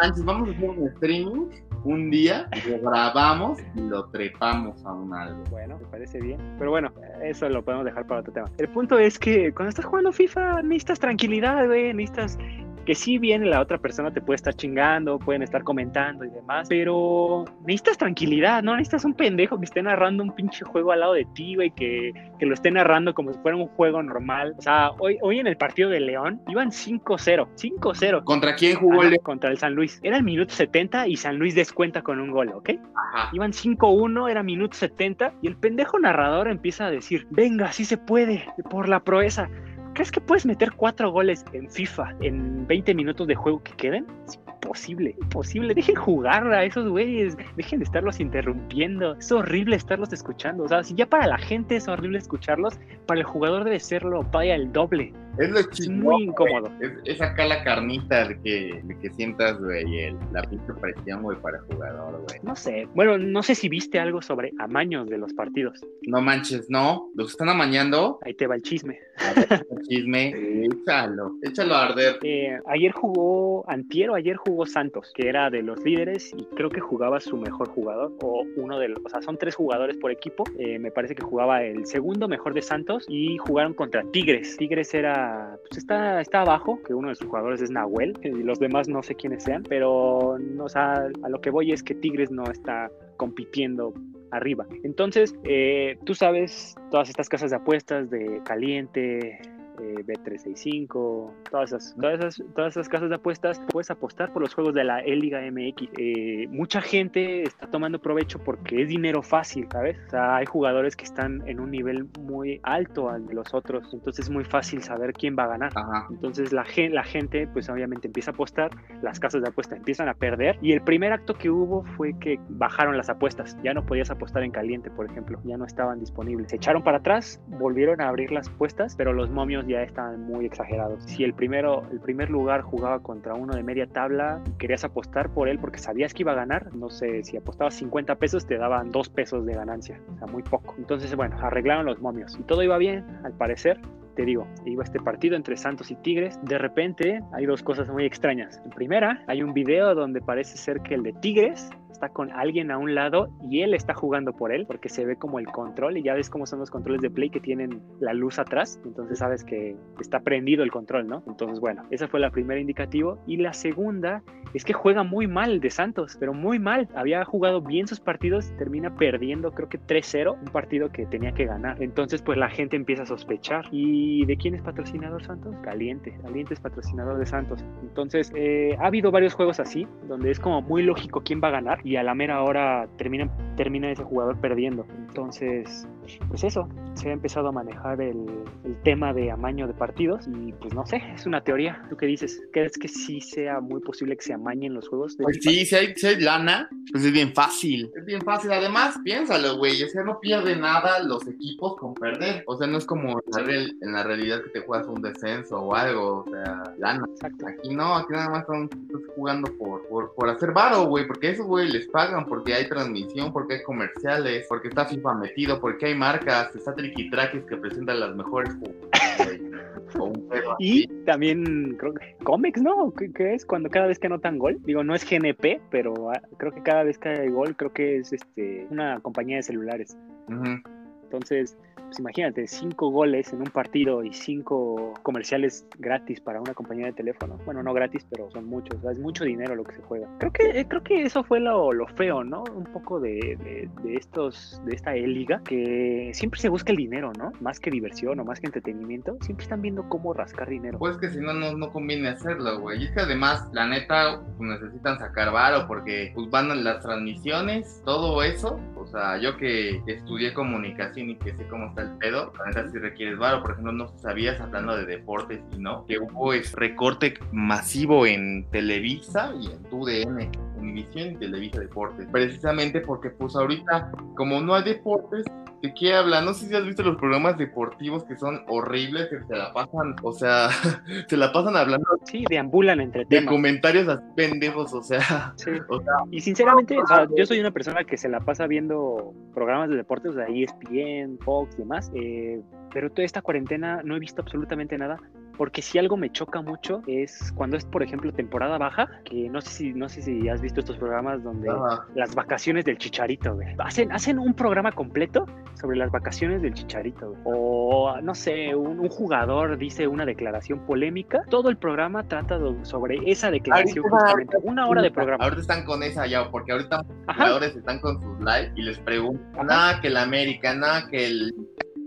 Sánchez, vamos a hacer un streaming un día, lo grabamos y lo trepamos a un algo. Bueno, me parece bien. Pero bueno, eso lo podemos dejar para otro tema. El punto es que cuando estás jugando FIFA necesitas tranquilidad, güey. Necesitas que si bien la otra persona te puede estar chingando, pueden estar comentando y demás, pero necesitas tranquilidad, ¿no? Necesitas un pendejo que esté narrando un pinche juego al lado de ti, güey, que, que lo esté narrando como si fuera un juego normal. O sea, hoy, hoy en el partido de León iban 5-0, 5-0. ¿Contra quién jugó el Ajá, León? contra el San Luis. Era el minuto 70 y San Luis descuenta con un gol, ¿ok? Ajá. Iban 5-1, era minuto 70 y el pendejo narrador empieza a decir, venga, sí se puede, por la proeza. ¿Crees que puedes meter cuatro goles en FIFA en 20 minutos de juego que queden? Es imposible, imposible. Dejen jugar a esos güeyes, dejen de estarlos interrumpiendo. Es horrible estarlos escuchando. O sea, si ya para la gente es horrible escucharlos, para el jugador debe serlo, vaya el doble. Es lo Es chingón, muy incómodo. Es, es acá la carnita de que, de que sientas, güey, el- la pinche presión, güey, para el jugador, güey. No sé. Bueno, no sé si viste algo sobre amaños de los partidos. No manches, no. Los están amañando. Ahí te va el chisme. A ver, chisme. Échalo. Échalo a arder. Eh, ayer jugó, Antiero, ayer jugó Santos, que era de los líderes y creo que jugaba su mejor jugador, o uno de los, o sea, son tres jugadores por equipo. Eh, me parece que jugaba el segundo mejor de Santos y jugaron contra Tigres. Tigres era, pues está, está abajo, que uno de sus jugadores es Nahuel, y los demás no sé quiénes sean, pero no, o sea, a lo que voy es que Tigres no está compitiendo arriba. Entonces, eh, tú sabes todas estas casas de apuestas de Caliente, eh, B365, todas esas, todas, esas, todas esas casas de apuestas, puedes apostar por los juegos de la E-Liga MX. Eh, mucha gente está tomando provecho porque es dinero fácil, ¿sabes? O sea, hay jugadores que están en un nivel muy alto al de los otros, entonces es muy fácil saber quién va a ganar. Ajá. Entonces la, la gente pues obviamente empieza a apostar, las casas de apuestas empiezan a perder y el primer acto que hubo fue que bajaron las apuestas, ya no podías apostar en caliente por ejemplo, ya no estaban disponibles. Se echaron para atrás, volvieron a abrir las apuestas, pero los momios ya estaban muy exagerados. Si el primero, el primer lugar jugaba contra uno de media tabla, querías apostar por él porque sabías que iba a ganar, no sé, si apostabas 50 pesos te daban 2 pesos de ganancia, o sea, muy poco. Entonces bueno, arreglaron los momios y todo iba bien, al parecer, te digo, iba este partido entre Santos y Tigres. De repente hay dos cosas muy extrañas. En primera, hay un video donde parece ser que el de Tigres está con alguien a un lado y él está jugando por él porque se ve como el control y ya ves cómo son los controles de play que tienen la luz atrás. Entonces sabes que está prendido el control, ¿no? Entonces, bueno, esa fue la primera indicativo. Y la segunda es que juega muy mal de Santos, pero muy mal. Había jugado bien sus partidos, termina perdiendo creo que 3-0, un partido que tenía que ganar. Entonces, pues la gente empieza a sospechar. ¿Y de quién es patrocinador Santos? Caliente. Caliente es patrocinador de Santos. Entonces, eh, ha habido varios juegos así, donde es como muy lógico quién va a ganar y a la mera hora termina, termina ese jugador perdiendo. Entonces, pues eso, se ha empezado a manejar el, el, tema de amaño de partidos y pues no sé, es una teoría. ¿Tú qué dices? ¿Crees que sí sea muy posible que se amañen los juegos? pues sí, si hay, si hay, lana, pues es bien fácil. Es bien fácil. Además, piénsalo, güey, o sea, no pierde nada los equipos con perder. O sea, no es como en la, real, en la realidad que te juegas un descenso o algo, o sea, lana. Exacto. Aquí no, aquí nada más están jugando por, por, por hacer varo, güey, porque eso, güey, les pagan, porque hay transmisión, porque hay comerciales, porque está FIFA metido, porque hay marcas, está Tricky Trackers que presentan las mejores y también creo que cómics, ¿no? ¿Qué, es cuando cada vez que anotan gol? Digo, no es GNP, pero ah, creo que cada vez que hay gol, creo que es este una compañía de celulares. Entonces, pues imagínate, cinco goles en un partido y cinco comerciales gratis para una compañía de teléfono. Bueno, no gratis, pero son muchos. es mucho dinero lo que se juega. Creo que, eh, creo que eso fue lo, lo feo, ¿no? Un poco de, de, estos, de esta liga, que siempre se busca el dinero, ¿no? Más que diversión o más que entretenimiento, siempre están viendo cómo rascar dinero. Pues que si no, no, no conviene hacerlo, güey. Y es que además, la neta, pues necesitan sacar varo porque pues van las transmisiones, todo eso. O sea, yo que estudié comunicación y que sé cómo está el pedo, la neta si requieres varo, por ejemplo, no sabías hablando de deportes y no, que hubo ese recorte masivo en Televisa y en TUDN, Univisión y Televisa Deportes, precisamente porque pues ahorita como no hay deportes, ¿De qué habla? No sé si has visto los programas deportivos que son horribles, que se la pasan, o sea, se la pasan hablando. Sí, deambulan entre temas. De comentarios así pendejos, o sea, sí. o sea. Y sinceramente, o sea, yo soy una persona que se la pasa viendo programas de deportes, o sea, ESPN, Fox y demás, eh, pero toda esta cuarentena no he visto absolutamente nada porque si algo me choca mucho es cuando es, por ejemplo, temporada baja, que no sé si, no sé si has visto estos programas donde las vacaciones del chicharito, güey. Hacen, hacen un programa completo sobre las vacaciones del chicharito, O, no sé, un, jugador dice una declaración polémica, todo el programa trata sobre esa declaración justamente. Una hora de programa. Ahorita están con esa ya, porque ahorita los jugadores están con sus live y les preguntan, nada que el América, nada que el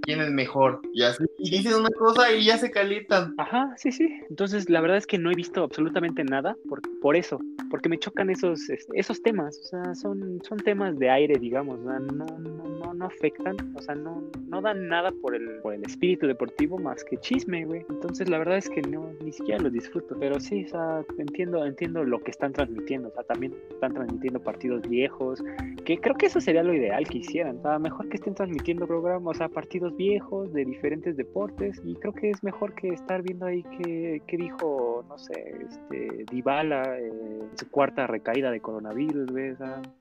quién es mejor. Y así y dicen una cosa y ya se calientan. Ajá, sí, sí. Entonces, la verdad es que no he visto absolutamente nada por, por eso, porque me chocan esos, esos temas. O sea, son, son temas de aire, digamos. no, no, no, no afectan, o sea, no, no dan nada por el, por el espíritu deportivo más que chisme, güey. Entonces, la verdad es que no, ni siquiera lo disfruto. Pero sí, o sea, entiendo, entiendo lo que están transmitiendo. O sea, también están transmitiendo partidos viejos, que creo que eso sería lo ideal que hicieran. O sea, mejor que estén transmitiendo programas, o sea, partidos viejos, de diferentes deportes, y creo que es mejor que estar viendo ahí qué, qué dijo, no sé, este, Dybala, eh, su cuarta recaída de coronavirus, ¿ves?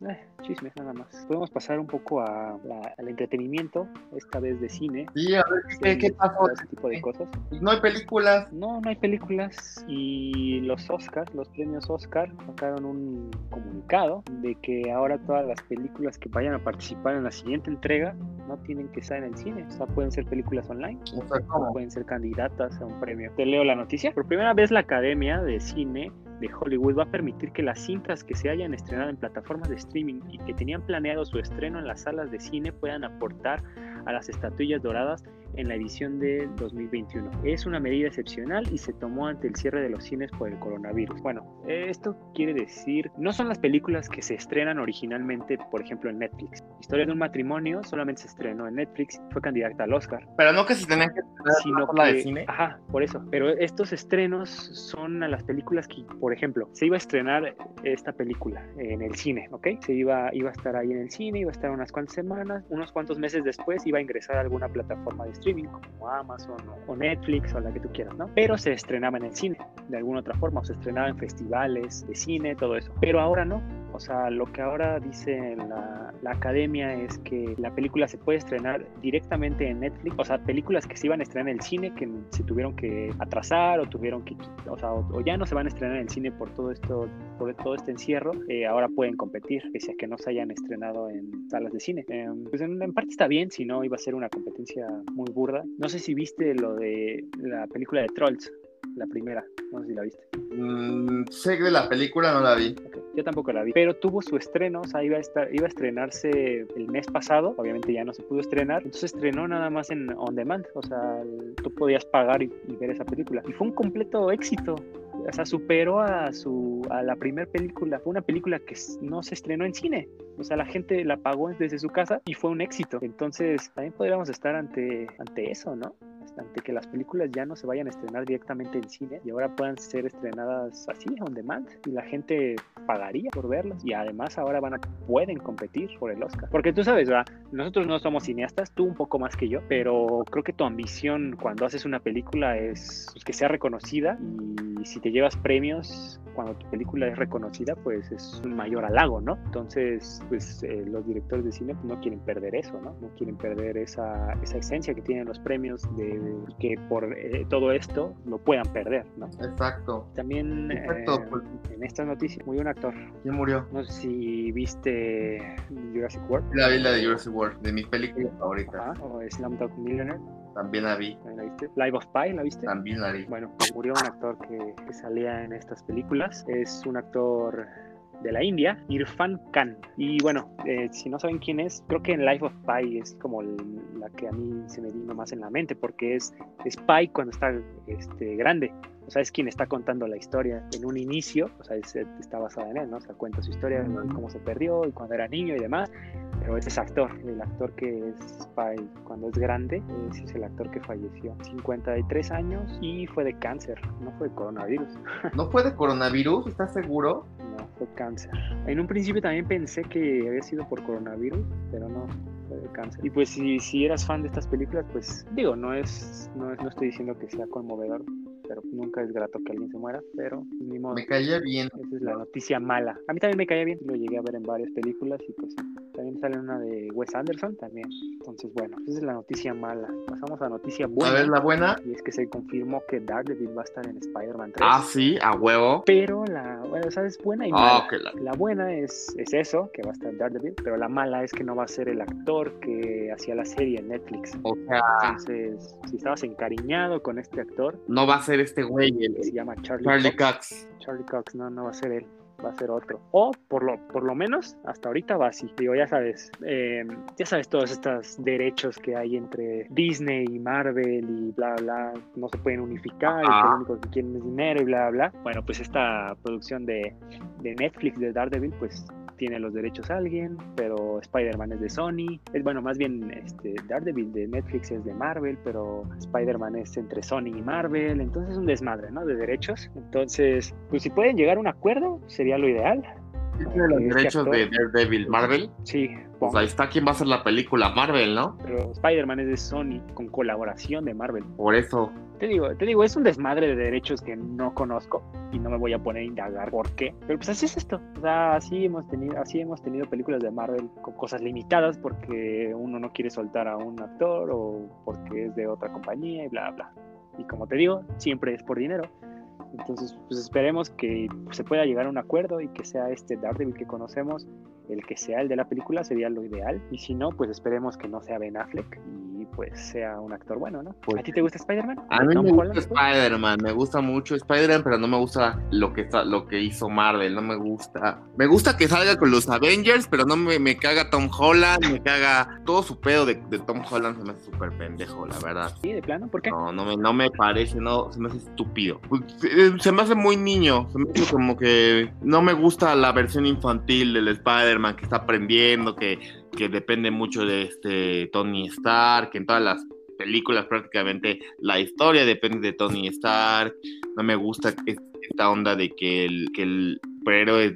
eh, chisme, nada más. Podemos pasar un poco a al entretenimiento, esta vez de cine. Sí, a ver, ¿qué, pasó? Ese tipo de cosas. Pues no hay películas. No, no hay películas, y los Oscars, los premios Oscar, sacaron un comunicado de que ahora todas las películas que vayan a participar en la siguiente entrega no tienen que estar en el cine, o sea, pueden ser películas online, o pueden ser candidatas a un premio. Te leo la noticia. Por primera vez la Academia de Cine de Hollywood va a permitir que las cintas que se hayan estrenado en plataformas de streaming y que tenían planeado su estreno en las salas de cine puedan aportar a las estatuillas doradas en la edición de 2021. Es una medida excepcional y se tomó ante el cierre de los cines por el coronavirus. Bueno, esto quiere decir, no son las películas que se estrenan originalmente, por ejemplo, en Netflix. Historia de un matrimonio solamente se estrenó en Netflix, fue candidata al Oscar. Pero no que se tenían que estrenar sino la de cine. Ajá, por eso. Pero estos estrenos son a las películas que, por ejemplo, se iba a estrenar esta película en el cine, ¿ok? Se iba, iba a estar ahí en el cine, iba a estar unas cuantas semanas, unos cuantos meses después iba a ingresar a alguna plataforma de streaming como Amazon o Netflix o la que tú quieras, ¿no? Pero se estrenaba en el cine, de alguna otra forma, o se estrenaba en festivales de cine, todo eso. Pero ahora no, o sea, lo que ahora dice la, la, academia es que la película se puede estrenar directamente en Netflix. O sea, películas que se iban a estrenar en el cine, que se tuvieron que atrasar o tuvieron que, o sea, o, ya no se van a estrenar en el cine por todo esto, por todo este encierro, eh, ahora pueden competir, pese a que no se hayan estrenado en salas de cine. Eh, pues en, en, parte está bien, si no iba a ser una competencia muy burda. No sé si viste lo de la película de Trolls, la primera, no sé si la viste. Mm, sé de la película, no la vi. yo tampoco la vi, pero tuvo su estreno, o sea, iba a, estar, iba a estrenarse el mes pasado, obviamente ya no se pudo estrenar, entonces estrenó nada más en on demand, o sea, tú podías pagar y, ver esa película. Y fue un completo éxito, o sea, superó a su a la primera película. Fue una película que no se estrenó en cine. O sea, la gente la pagó desde su casa y fue un éxito. Entonces, también podríamos estar ante, ante eso, ¿no? Ante que las películas ya no se vayan a estrenar directamente en cine y ahora puedan ser estrenadas así, on demand, y la gente pagaría por verlas y además ahora van a pueden competir por el Oscar. Porque tú sabes, ¿verdad? nosotros no somos cineastas, tú un poco más que yo, pero creo que tu ambición cuando haces una película es pues, que sea reconocida y si te llevas premios cuando tu película es reconocida, pues es un mayor halago, ¿no? Entonces, pues eh, los directores de cine no quieren perder eso, ¿no? No quieren perder esa, esa esencia que tienen los premios de, que por eh, todo esto lo puedan perder, ¿no? Exacto. También eh, pues. en esta noticia murió un actor. ¿Quién murió? No sé si viste Jurassic World. La vi la de Jurassic World, de mis películas favoritas. Ajá, o Slumdog Millionaire. También la vi. ¿La viste? Live of Pi, ¿la viste? También la vi. Bueno, pues murió un actor que, que salía en estas películas. Es un actor de la India, Irfan Khan. Y bueno, eh, si no saben quién es, creo que en Life of Pi es como la que a mí se me vino más en la mente, porque es, es Pi cuando está este, grande. O sea, es quien está contando la historia en un inicio, o sea, está basada en él, ¿no? O sea, cuenta su historia, cómo se perdió y cuando era niño y demás pero ese es actor, el actor que es cuando es grande, es el actor que falleció, 53 años y fue de cáncer, no fue de coronavirus. ¿No fue de coronavirus? ¿Estás seguro? No, fue cáncer. En un principio también pensé que había sido por coronavirus, pero no, fue de cáncer. Y pues si, si eras fan de estas películas, pues digo, no es, no es, no estoy diciendo que sea conmovedor, pero nunca es grato que alguien se muera, pero ni modo. Me caía bien. Esa es la noticia mala. A mí también me caía bien, lo llegué a ver en varias películas y pues también sale una de Wes Anderson también. Entonces, bueno, esa es la noticia mala. Pasamos a la noticia buena. A ver, la buena. Y es que se confirmó que Daredevil va a estar en Spider-Man 3. Ah, sí, a huevo. Pero la, bueno, ¿sabes? Buena y ah, mala. la... buena es, es eso, que va a estar Daredevil, pero la mala es que no va a ser el actor que hacía la serie en Netflix. O sea... Entonces, si estabas encariñado con este actor... No va a ser este güey. El... Se llama Charlie, Charlie Cox. Charlie Cox, no, no va a ser él va a ser otro. O por lo, por lo menos hasta ahorita va así. Digo, ya sabes, em, ya sabes todos estos derechos que hay entre Disney y Marvel y bla, bla, no se pueden unificar y que lo único que quieren es dinero y bla, bla. Bueno, pues esta producción de, de Netflix de Daredevil, pues tiene los derechos alguien, pero Spider-Man es de Sony. Es bueno, más bien este, Daredevil de Netflix es de Marvel, pero Spider-Man es entre Sony y Marvel. Entonces es un desmadre, ¿no? De derechos. Entonces, pues si pueden llegar a un acuerdo, sería lo ideal. ¿Tiene los derechos de Daredevil Marvel? Sí. Pues ahí está quién va a hacer la película Marvel, ¿no? Pero Spider-Man es de Sony con colaboración de Marvel. Por eso. Te digo, te digo, es un desmadre de derechos que no conozco y no me voy a poner a indagar por qué. Pero pues así es esto. O sea, así hemos tenido, así hemos tenido películas de Marvel con cosas limitadas porque uno no quiere soltar a un actor o porque es de otra compañía y bla bla. Y como te digo, siempre es por dinero. Entonces, pues esperemos que se pueda llegar a un acuerdo y que sea este Daredevil que conocemos el que sea el de la película sería lo ideal. Y si no, pues esperemos que no sea Ben Affleck pues sea un actor bueno, ¿no? Pues ¿A ti te gusta Spider-Man? A mí me gusta Spider-Man, me gusta mucho Spider-Man, pero no me gusta lo que, está, lo que hizo Marvel, no me gusta. Me gusta que salga con los Avengers, pero no me, me caga Tom Holland, me caga todo su pedo de, de Tom Holland, se me hace súper pendejo, la verdad. Sí, de plano, ¿por qué? No, no me, no me parece, no, se me hace estúpido. Pues, eh, se me hace muy niño, se me hace como que no me gusta la versión infantil del Spider que está aprendiendo, que, que depende mucho de este Tony Stark, en todas las películas prácticamente la historia depende de Tony Stark. No me gusta esta onda de que el, que el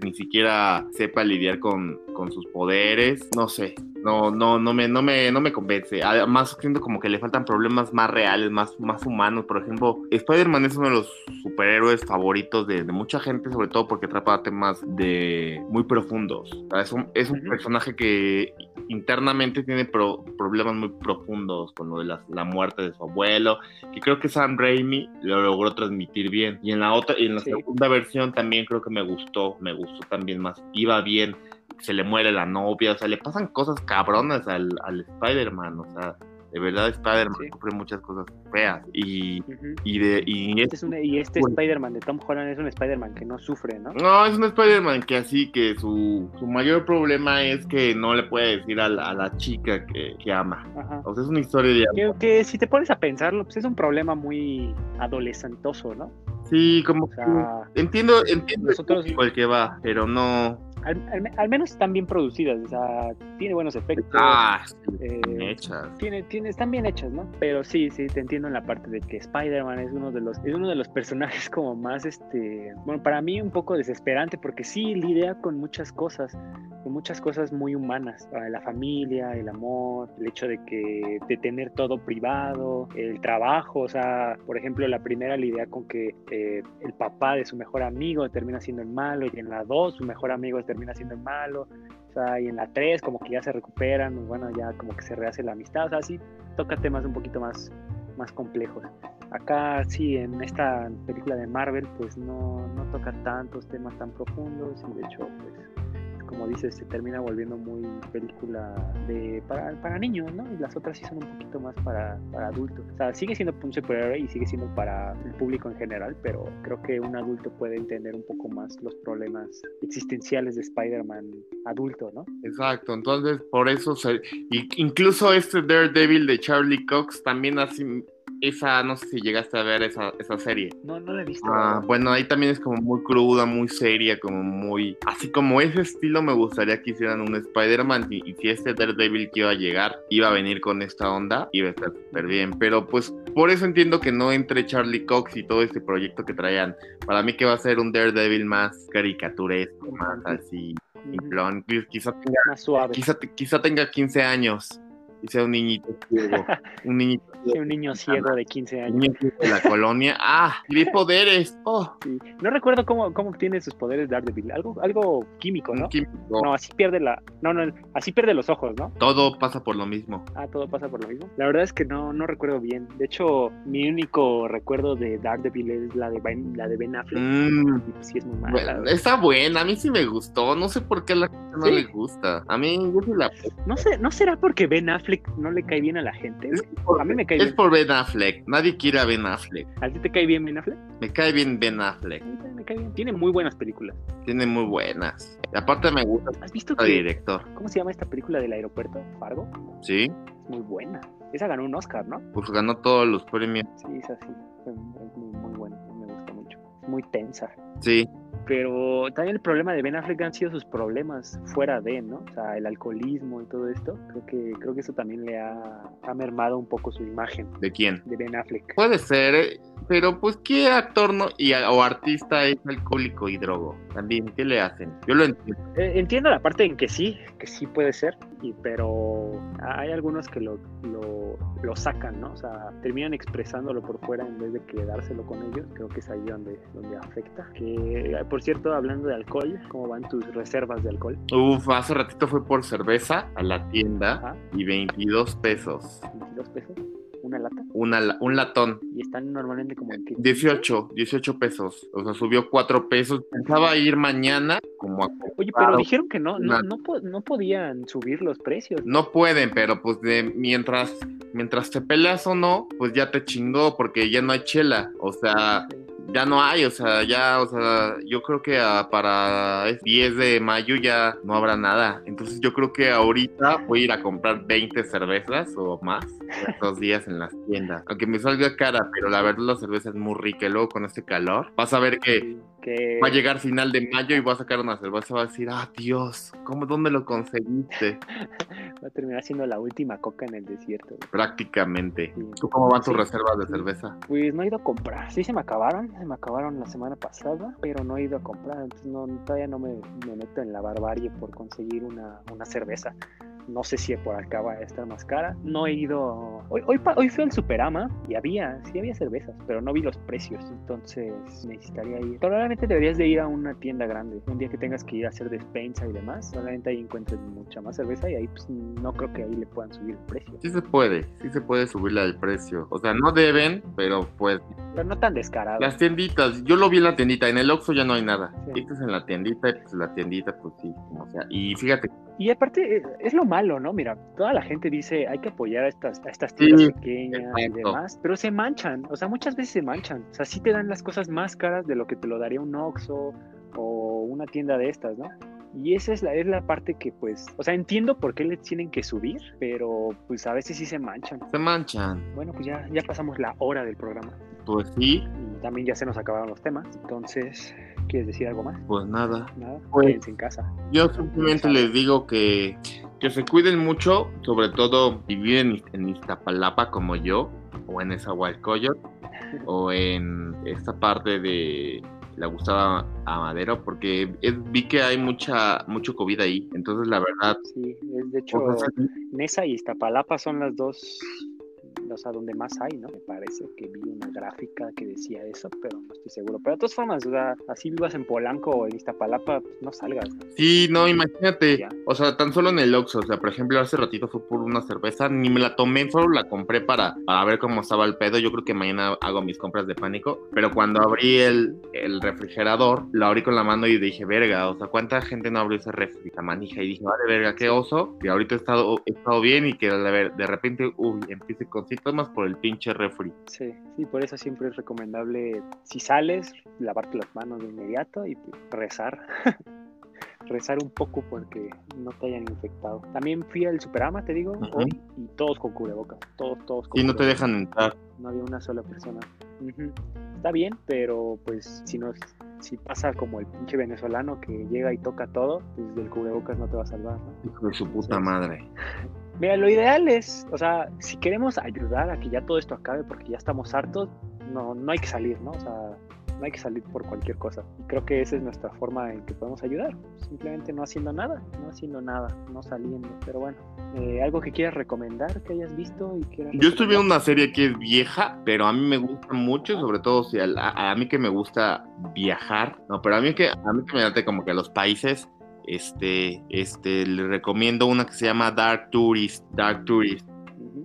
ni siquiera sepa lidiar con, con sus poderes. No sé, no, no, no me, no me, no me convence. Además, siento como que le faltan problemas más reales, más, más humanos. Por ejemplo, Spider-Man es uno de los superhéroes favoritos de, mucha gente, sobre todo porque trata temas de muy profundos. Es un, es un personaje que internamente tiene problemas muy profundos con lo de la, muerte de su abuelo, que creo que Sam Raimi lo logró transmitir bien. Y en la otra, en la segunda versión también creo que me gustó, me gustó también más, iba bien se le muere la novia, o sea, le pasan cosas cabronas al, al Spider-Man, o sea, de verdad Spider-Man sufre muchas cosas feas y, y de y este, y este Spider-Man de Tom Holland es un Spider-Man que no sufre, ¿no? No, es un Spider-Man que así que su, su mayor problema es que no le puede decir a la, a la chica que, que ama. O sea, es una historia de que, que, si te pones a pensarlo, pues es un problema muy adolescentoso, ¿no? Sí, como O sea, que entiendo, entiendo nosotros- el que va, pero no. Al, al- al menos están bien producidas, o sea, tiene buenos efectos. Ah, eh, bien hechas. tiene, tiene, están bien hechas, ¿no? Pero sí, sí, te entiendo en la parte de que Spider-Man es uno de los, es uno de los personajes como más, este, bueno, para mí un poco desesperante, porque sí lidia con muchas cosas, muchas cosas muy humanas, ah, la familia, el amor, el hecho de que, de tener todo privado, el trabajo, o sea, por ejemplo, la primera lidia con que eh, el papá de su mejor amigo termina siendo el malo, y en la dos su mejor amigo termina siendo el malo, o sea, y en la 3 como que ya se recuperan, bueno, ya como que se rehace la amistad, o sea, sí toca temas un poquito más, más complejos. Acá sí, en esta película de Marvel, pues no, no toca tantos temas tan profundos y de hecho, pues, como dices, se termina volviendo muy película de para, para niños, ¿no? Y las otras sí son un poquito más para, para adultos. O sea, sigue siendo un superhéroe y sigue siendo para el público en general, pero creo que un adulto puede entender un poco más los problemas existenciales de Spider-Man adulto, ¿no? Exacto, entonces por eso se, incluso este Daredevil de Charlie Cox también así esa no sé si llegaste a ver esa, esa serie. No, no la he visto. Ah, bueno, ahí también es como muy cruda, muy seria, como muy así como ese estilo me gustaría que hicieran un Spider-Man y, y si este Daredevil que iba a llegar iba a venir con esta onda, iba a estar súper bien, pero pues por eso entiendo que no entre Charlie Cox y todo este proyecto que traían. Para mí que va a ser un Daredevil más caricaturesco, más así, simplón. Quizá tenga Más suave. quizá, quizá tenga 15 años y sea un niñito ciego. Un niñito ciego. un niño ciego de 15 Un años. niño ciego de la colonia. ¡Ah! Tiene poderes. ¡Oh! Sí. No recuerdo cómo, cómo obtiene sus poderes Daredevil. Algo, algo químico, Un ¿no? químico. No, así pierde la. No, no, así pierde los ojos, ¿no? Todo pasa por lo mismo. Ah, todo pasa por lo mismo. La verdad es que no, no recuerdo bien. De hecho, mi único recuerdo de Daredevil es la de Ben, la de ben Affleck. Mm, sí es muy mala. está buena. A mí sí me gustó. No sé por qué a la gente no ¿Sí? le gusta. A mí yo sí la... No sé, ¿no será porque Ben Affleck no le cae bien a la gente? Es por, A mí me cae es bien. por Ben Affleck. Nadie quiere a Ben Affleck. ¿A ti te cae bien Ben Affleck? Me cae bien Ben Affleck. Me cae bien. Tiene muy buenas películas. Tiene muy buenas. Y aparte me gusta ¿Has visto el que, director. cómo se llama esta película del aeropuerto? Fargo. Sí. Es muy buena. Esa ganó un Oscar, ¿no? Pues ganó todos los premios. Sí, es así. Es muy, muy buena. Me gusta mucho. Es muy tensa. Sí. Pero también el problema de Ben Affleck han sido sus problemas fuera de, ¿no? O sea, el alcoholismo y todo esto. Creo que, creo que eso también le ha, ha mermado un poco su imagen ¿De quién? de Ben Affleck. Puede ser, eh, pero pues qué actor no y, o artista es alcohólico y drogo. También, ¿qué le hacen? Yo lo entiendo. Eh, entiendo la parte en que sí, que sí puede ser, y, pero hay algunos que lo, lo, lo sacan, ¿no? O sea, terminan expresándolo por fuera en vez de quedárselo con ellos. Creo que es ahí donde, donde afecta. Que, eh, por cierto, hablando de alcohol, ¿cómo van tus reservas de alcohol? Uf, hace ratito fue por cerveza a la tienda Ajá, y 22 pesos. 22 pesos, una lata, Una, un latón. y están normalmente como en que 18, 18 pesos. O sea, subió 4 pesos. Pensaba ir mañana como a... Oye, pero dijeron que no, no, no, no podían subir los precios. No pueden, pero pues de mientras mientras te peleas o no, pues ya te chingó porque ya no hay chela. O sea, ya no hay, o sea, ya, o sea, yo creo que ah, para el 10 de mayo ya no habrá nada. Entonces yo creo que ahorita voy a ir a comprar 20 cervezas o más estos días en las tiendas. Aunque me salga cara, pero la verdad la cerveza es muy rica y luego con este calor vas a ver que que va a llegar final de mayo y va a sacar una cerveza va a decir, ah, Dios, ¿cómo, dónde lo conseguiste? va a terminar siendo la última coca en el desierto. güey. Prácticamente. Sí. ¿Tú cómo van tus reservas de cerveza? Pues no he ido a comprar. Sí se me acabaron, se me acabaron la semana pasada, pero no he ido a comprar. Entonces no, todavía no me, me meto en la barbarie por conseguir una, una cerveza. No sé si por acá va a estar más cara. No he ido. Hoy, hoy, hoy fui al Superama y había, sí había cervezas, pero no vi los precios. Entonces necesitaría ir. Probablemente deberías de ir a una tienda grande. Un día que tengas que ir a hacer despensa y demás, probablemente ahí encuentres mucha más cerveza y ahí pues no creo que ahí le puedan subir el precio. Sí se puede, sí se puede subirle el precio. O sea, no deben, pero pues Pero no tan descarado. las tienditas, yo lo vi en la tiendita, en el Oxxo ya no hay nada. Sí. Esto es en la tiendita y pues la tiendita pues sí, o sea, y fíjate, Y aparte, eh, es lo malo, ¿no? Mira, toda la gente dice hay que apoyar a estas, a estas tiendas Sí, pequeñas y exacto. demás, pero se manchan, o sea, muchas veces se manchan. O sea, sí te dan las cosas más caras de lo que te lo daría un Oxxo o una tienda de estas, ¿no? Y esa es la, es la parte que, pues, o sea, entiendo por qué les tienen que subir, pero pues a veces sí se manchan. se manchan. Bueno, pues ya, ya pasamos la hora del programa. Pues sí, Y también ya se nos acabaron los temas. Entonces, ¿quieres decir algo más? Pues nada. Nada. Pues- Quédense en casa. Yo simplemente les digo que, que se cuiden mucho, sobre todo vivir en, en Iztapalapa como yo, o en Esahualcoyot, o en esta parte de la Gustavo Amadero, porque es- vi que hay mucha mucho COVID ahí. Entonces, la verdad, Sí, es de hecho, o sea, Nesa y Iztapalapa son las dos, o sea, donde más hay, ¿no? Me parece que vi una gráfica que decía eso, pero no estoy seguro. Pero de todas formas, o sea, así vivas en Polanco o en Iztapalapa, pues, no salgas. ¿no? Sí, no, imagínate, Ya. o sea, tan solo en el Oxxo, o sea, por ejemplo, hace ratito fue por una cerveza, ni me la tomé, solo la compré para, para ver cómo estaba el pedo, yo creo que mañana hago mis compras de pánico, pero cuando abrí el, el refrigerador, lo abrí con la mano y dije, verga, o sea, ¿cuánta gente no abrió ese refri, la manija? Y dije, vale, verga, qué oso, y ahorita he estado, he estado bien y que de, de repente, uy, empiece con síntomas por el pinche refri. Sí, sí, por eso siempre es recomendable, si sales, lavarte las manos de inmediato y rezar. rezar un poco porque no te hayan infectado. También fui al Superama, te digo, hoy, y todos con cubrebocas, todos, todos con Sí, no te dejan entrar. no había una sola persona. Ujú. Está bien, pero pues si no si pasa como el pinche venezolano que llega y toca todo, pues del cubrebocas no te va a salvar, ¿no? Hijo de su puta madre. Mira, lo ideal es, o sea, si queremos ayudar a que ya todo esto acabe porque ya estamos hartos, no, no hay que salir, ¿no? O sea, no hay que salir por cualquier cosa. Y creo que esa es nuestra forma en que podemos ayudar. Simplemente no haciendo nada, no haciendo nada, no saliendo. Pero bueno, eh, algo que quieras recomendar, que hayas visto y quieras Yo estoy viendo una serie que es vieja, pero a mí me gusta mucho, sobre todo si a, a- a mí que me gusta viajar, no, pero a mí que a mí que me late como que los países, este, este, le recomiendo una que se llama Dark Tourist, Dark Tourist,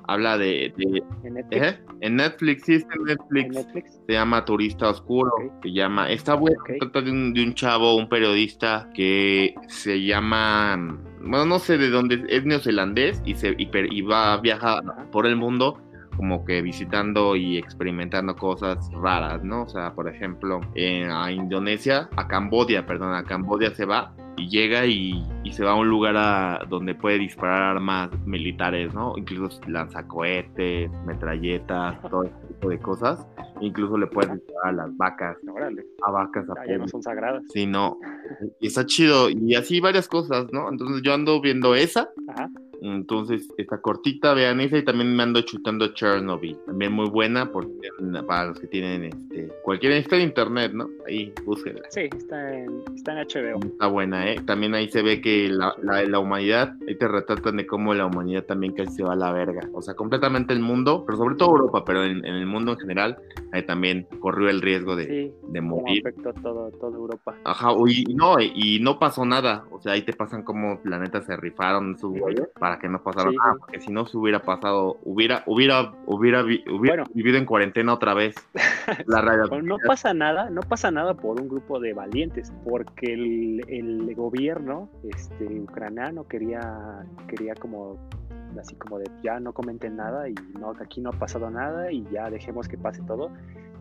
habla de, de- En Netflix. ¿eh? en Netflix, sí, está en En Netflix, Netflix. se llama Turista Oscuro, se llama, está bueno, Ok. trata de un, de un chavo, un periodista que se llama, bueno, no sé de dónde, es neozelandés y, se, y, y va a viajar Ajá. por el mundo como que visitando y experimentando cosas raras, ¿no? O sea, por ejemplo, en- a Indonesia, a Cambodia, perdón, a Cambodia se va y llega y, y se va a un lugar a- donde puede disparar armas militares, ¿no? Incluso lanzacohetes, metralletas, todo ese tipo de cosas. Incluso le puedes disparar a las vacas, Órale, a vacas, a ya, ya no son sagradas. Sí, no. Y está chido. Y así varias cosas, ¿no? Entonces yo ando viendo esa. Ajá. Entonces está cortita, vean esa. Y también me ando chutando Chernobyl. También muy buena porque para los que tienen este, cualquier. Está en internet, ¿no? Ahí, búsquenla. Sí, está en, está en HBO. Está buena, ¿eh? También ahí se ve que la, la, la humanidad, ahí te retratan de cómo la humanidad también casi se va a la verga. O sea, completamente el mundo, pero sobre todo Europa, pero en, en el mundo en general, ahí también corrió el riesgo de, Sí, de morir. afectó todo, toda Europa. Ajá, y no, y no pasó nada. O sea, ahí te pasan como planetas se rifaron güeyes para que no pasara Sí, nada. sí. Porque si no se hubiera pasado, hubiera, hubiera, hubiera, vi- hubiera Bueno. vivido en cuarentena otra vez. La radioactividad. no pasa nada, no pasa nada por un grupo de valientes, porque el, el gobierno este, ucraniano quería, quería como así como de ya no comenten nada y no aquí no ha pasado nada y ya dejemos que pase todo,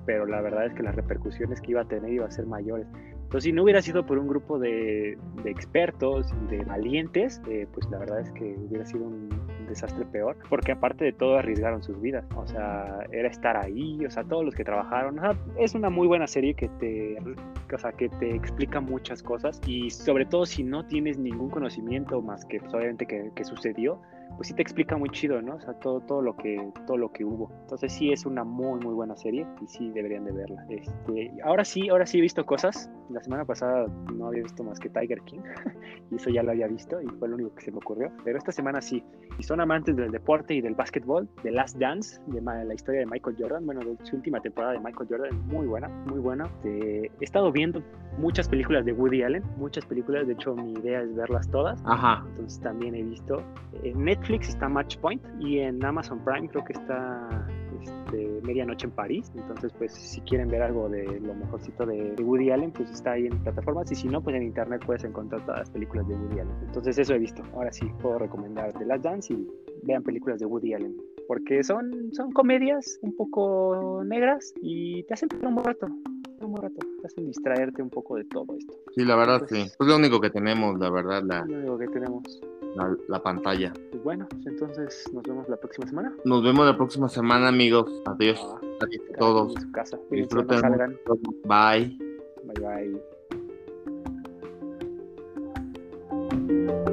pero la verdad es que las repercusiones que iba a tener iba a ser mayores. Entonces, si no hubiera sido por un grupo de, expertos de valientes, eh, pues la verdad es que hubiera sido un, desastre peor, porque aparte de todo arriesgaron sus vidas, o sea, era estar ahí, o sea, todos los que trabajaron, es una muy buena serie que te, o sea, que te explica muchas cosas y sobre todo si no tienes ningún conocimiento más que pues, obviamente que, que sucedió, pues sí te explica muy chido, ¿no? O sea, todo, todo lo que, todo lo que hubo. Entonces sí es una muy, muy buena serie y sí deberían de verla. Este, ahora sí, ahora sí he visto cosas. La semana pasada no había visto más que Tiger King y eso ya lo había visto y fue lo único que se me ocurrió. Pero esta semana sí. Y son amantes del deporte y del básquetbol, de Last Dance, de la historia de Michael Jordan, bueno, de su última temporada de Michael Jordan, muy buena, muy buena. Eh, he estado viendo muchas películas de Woody Allen, muchas películas, de hecho mi idea es verlas todas. Ajá. Entonces también he visto. En Netflix está Match Point y en Amazon Prime creo que está este, Medianoche en París. Entonces, pues si quieren ver algo de lo mejorcito de, de Woody Allen, pues está ahí en plataformas. Y si no, pues en internet puedes encontrar todas las películas de Woody Allen. Entonces, eso he visto. Ahora sí puedo recomendar The Last Dance y vean películas de Woody Allen. Porque son, son comedias un poco negras y te hacen un buen rato. Un rato. Te hacen distraerte un poco de todo esto. Sí, la verdad, Pues- sí. Es lo único que tenemos, la verdad, la, Es lo único que tenemos la, la pantalla. Pues bueno, pues entonces nos vemos la próxima semana. Nos vemos la próxima semana, amigos. Adiós. Ah, Adiós a todos. Disfruten. Bye. Bye, bye.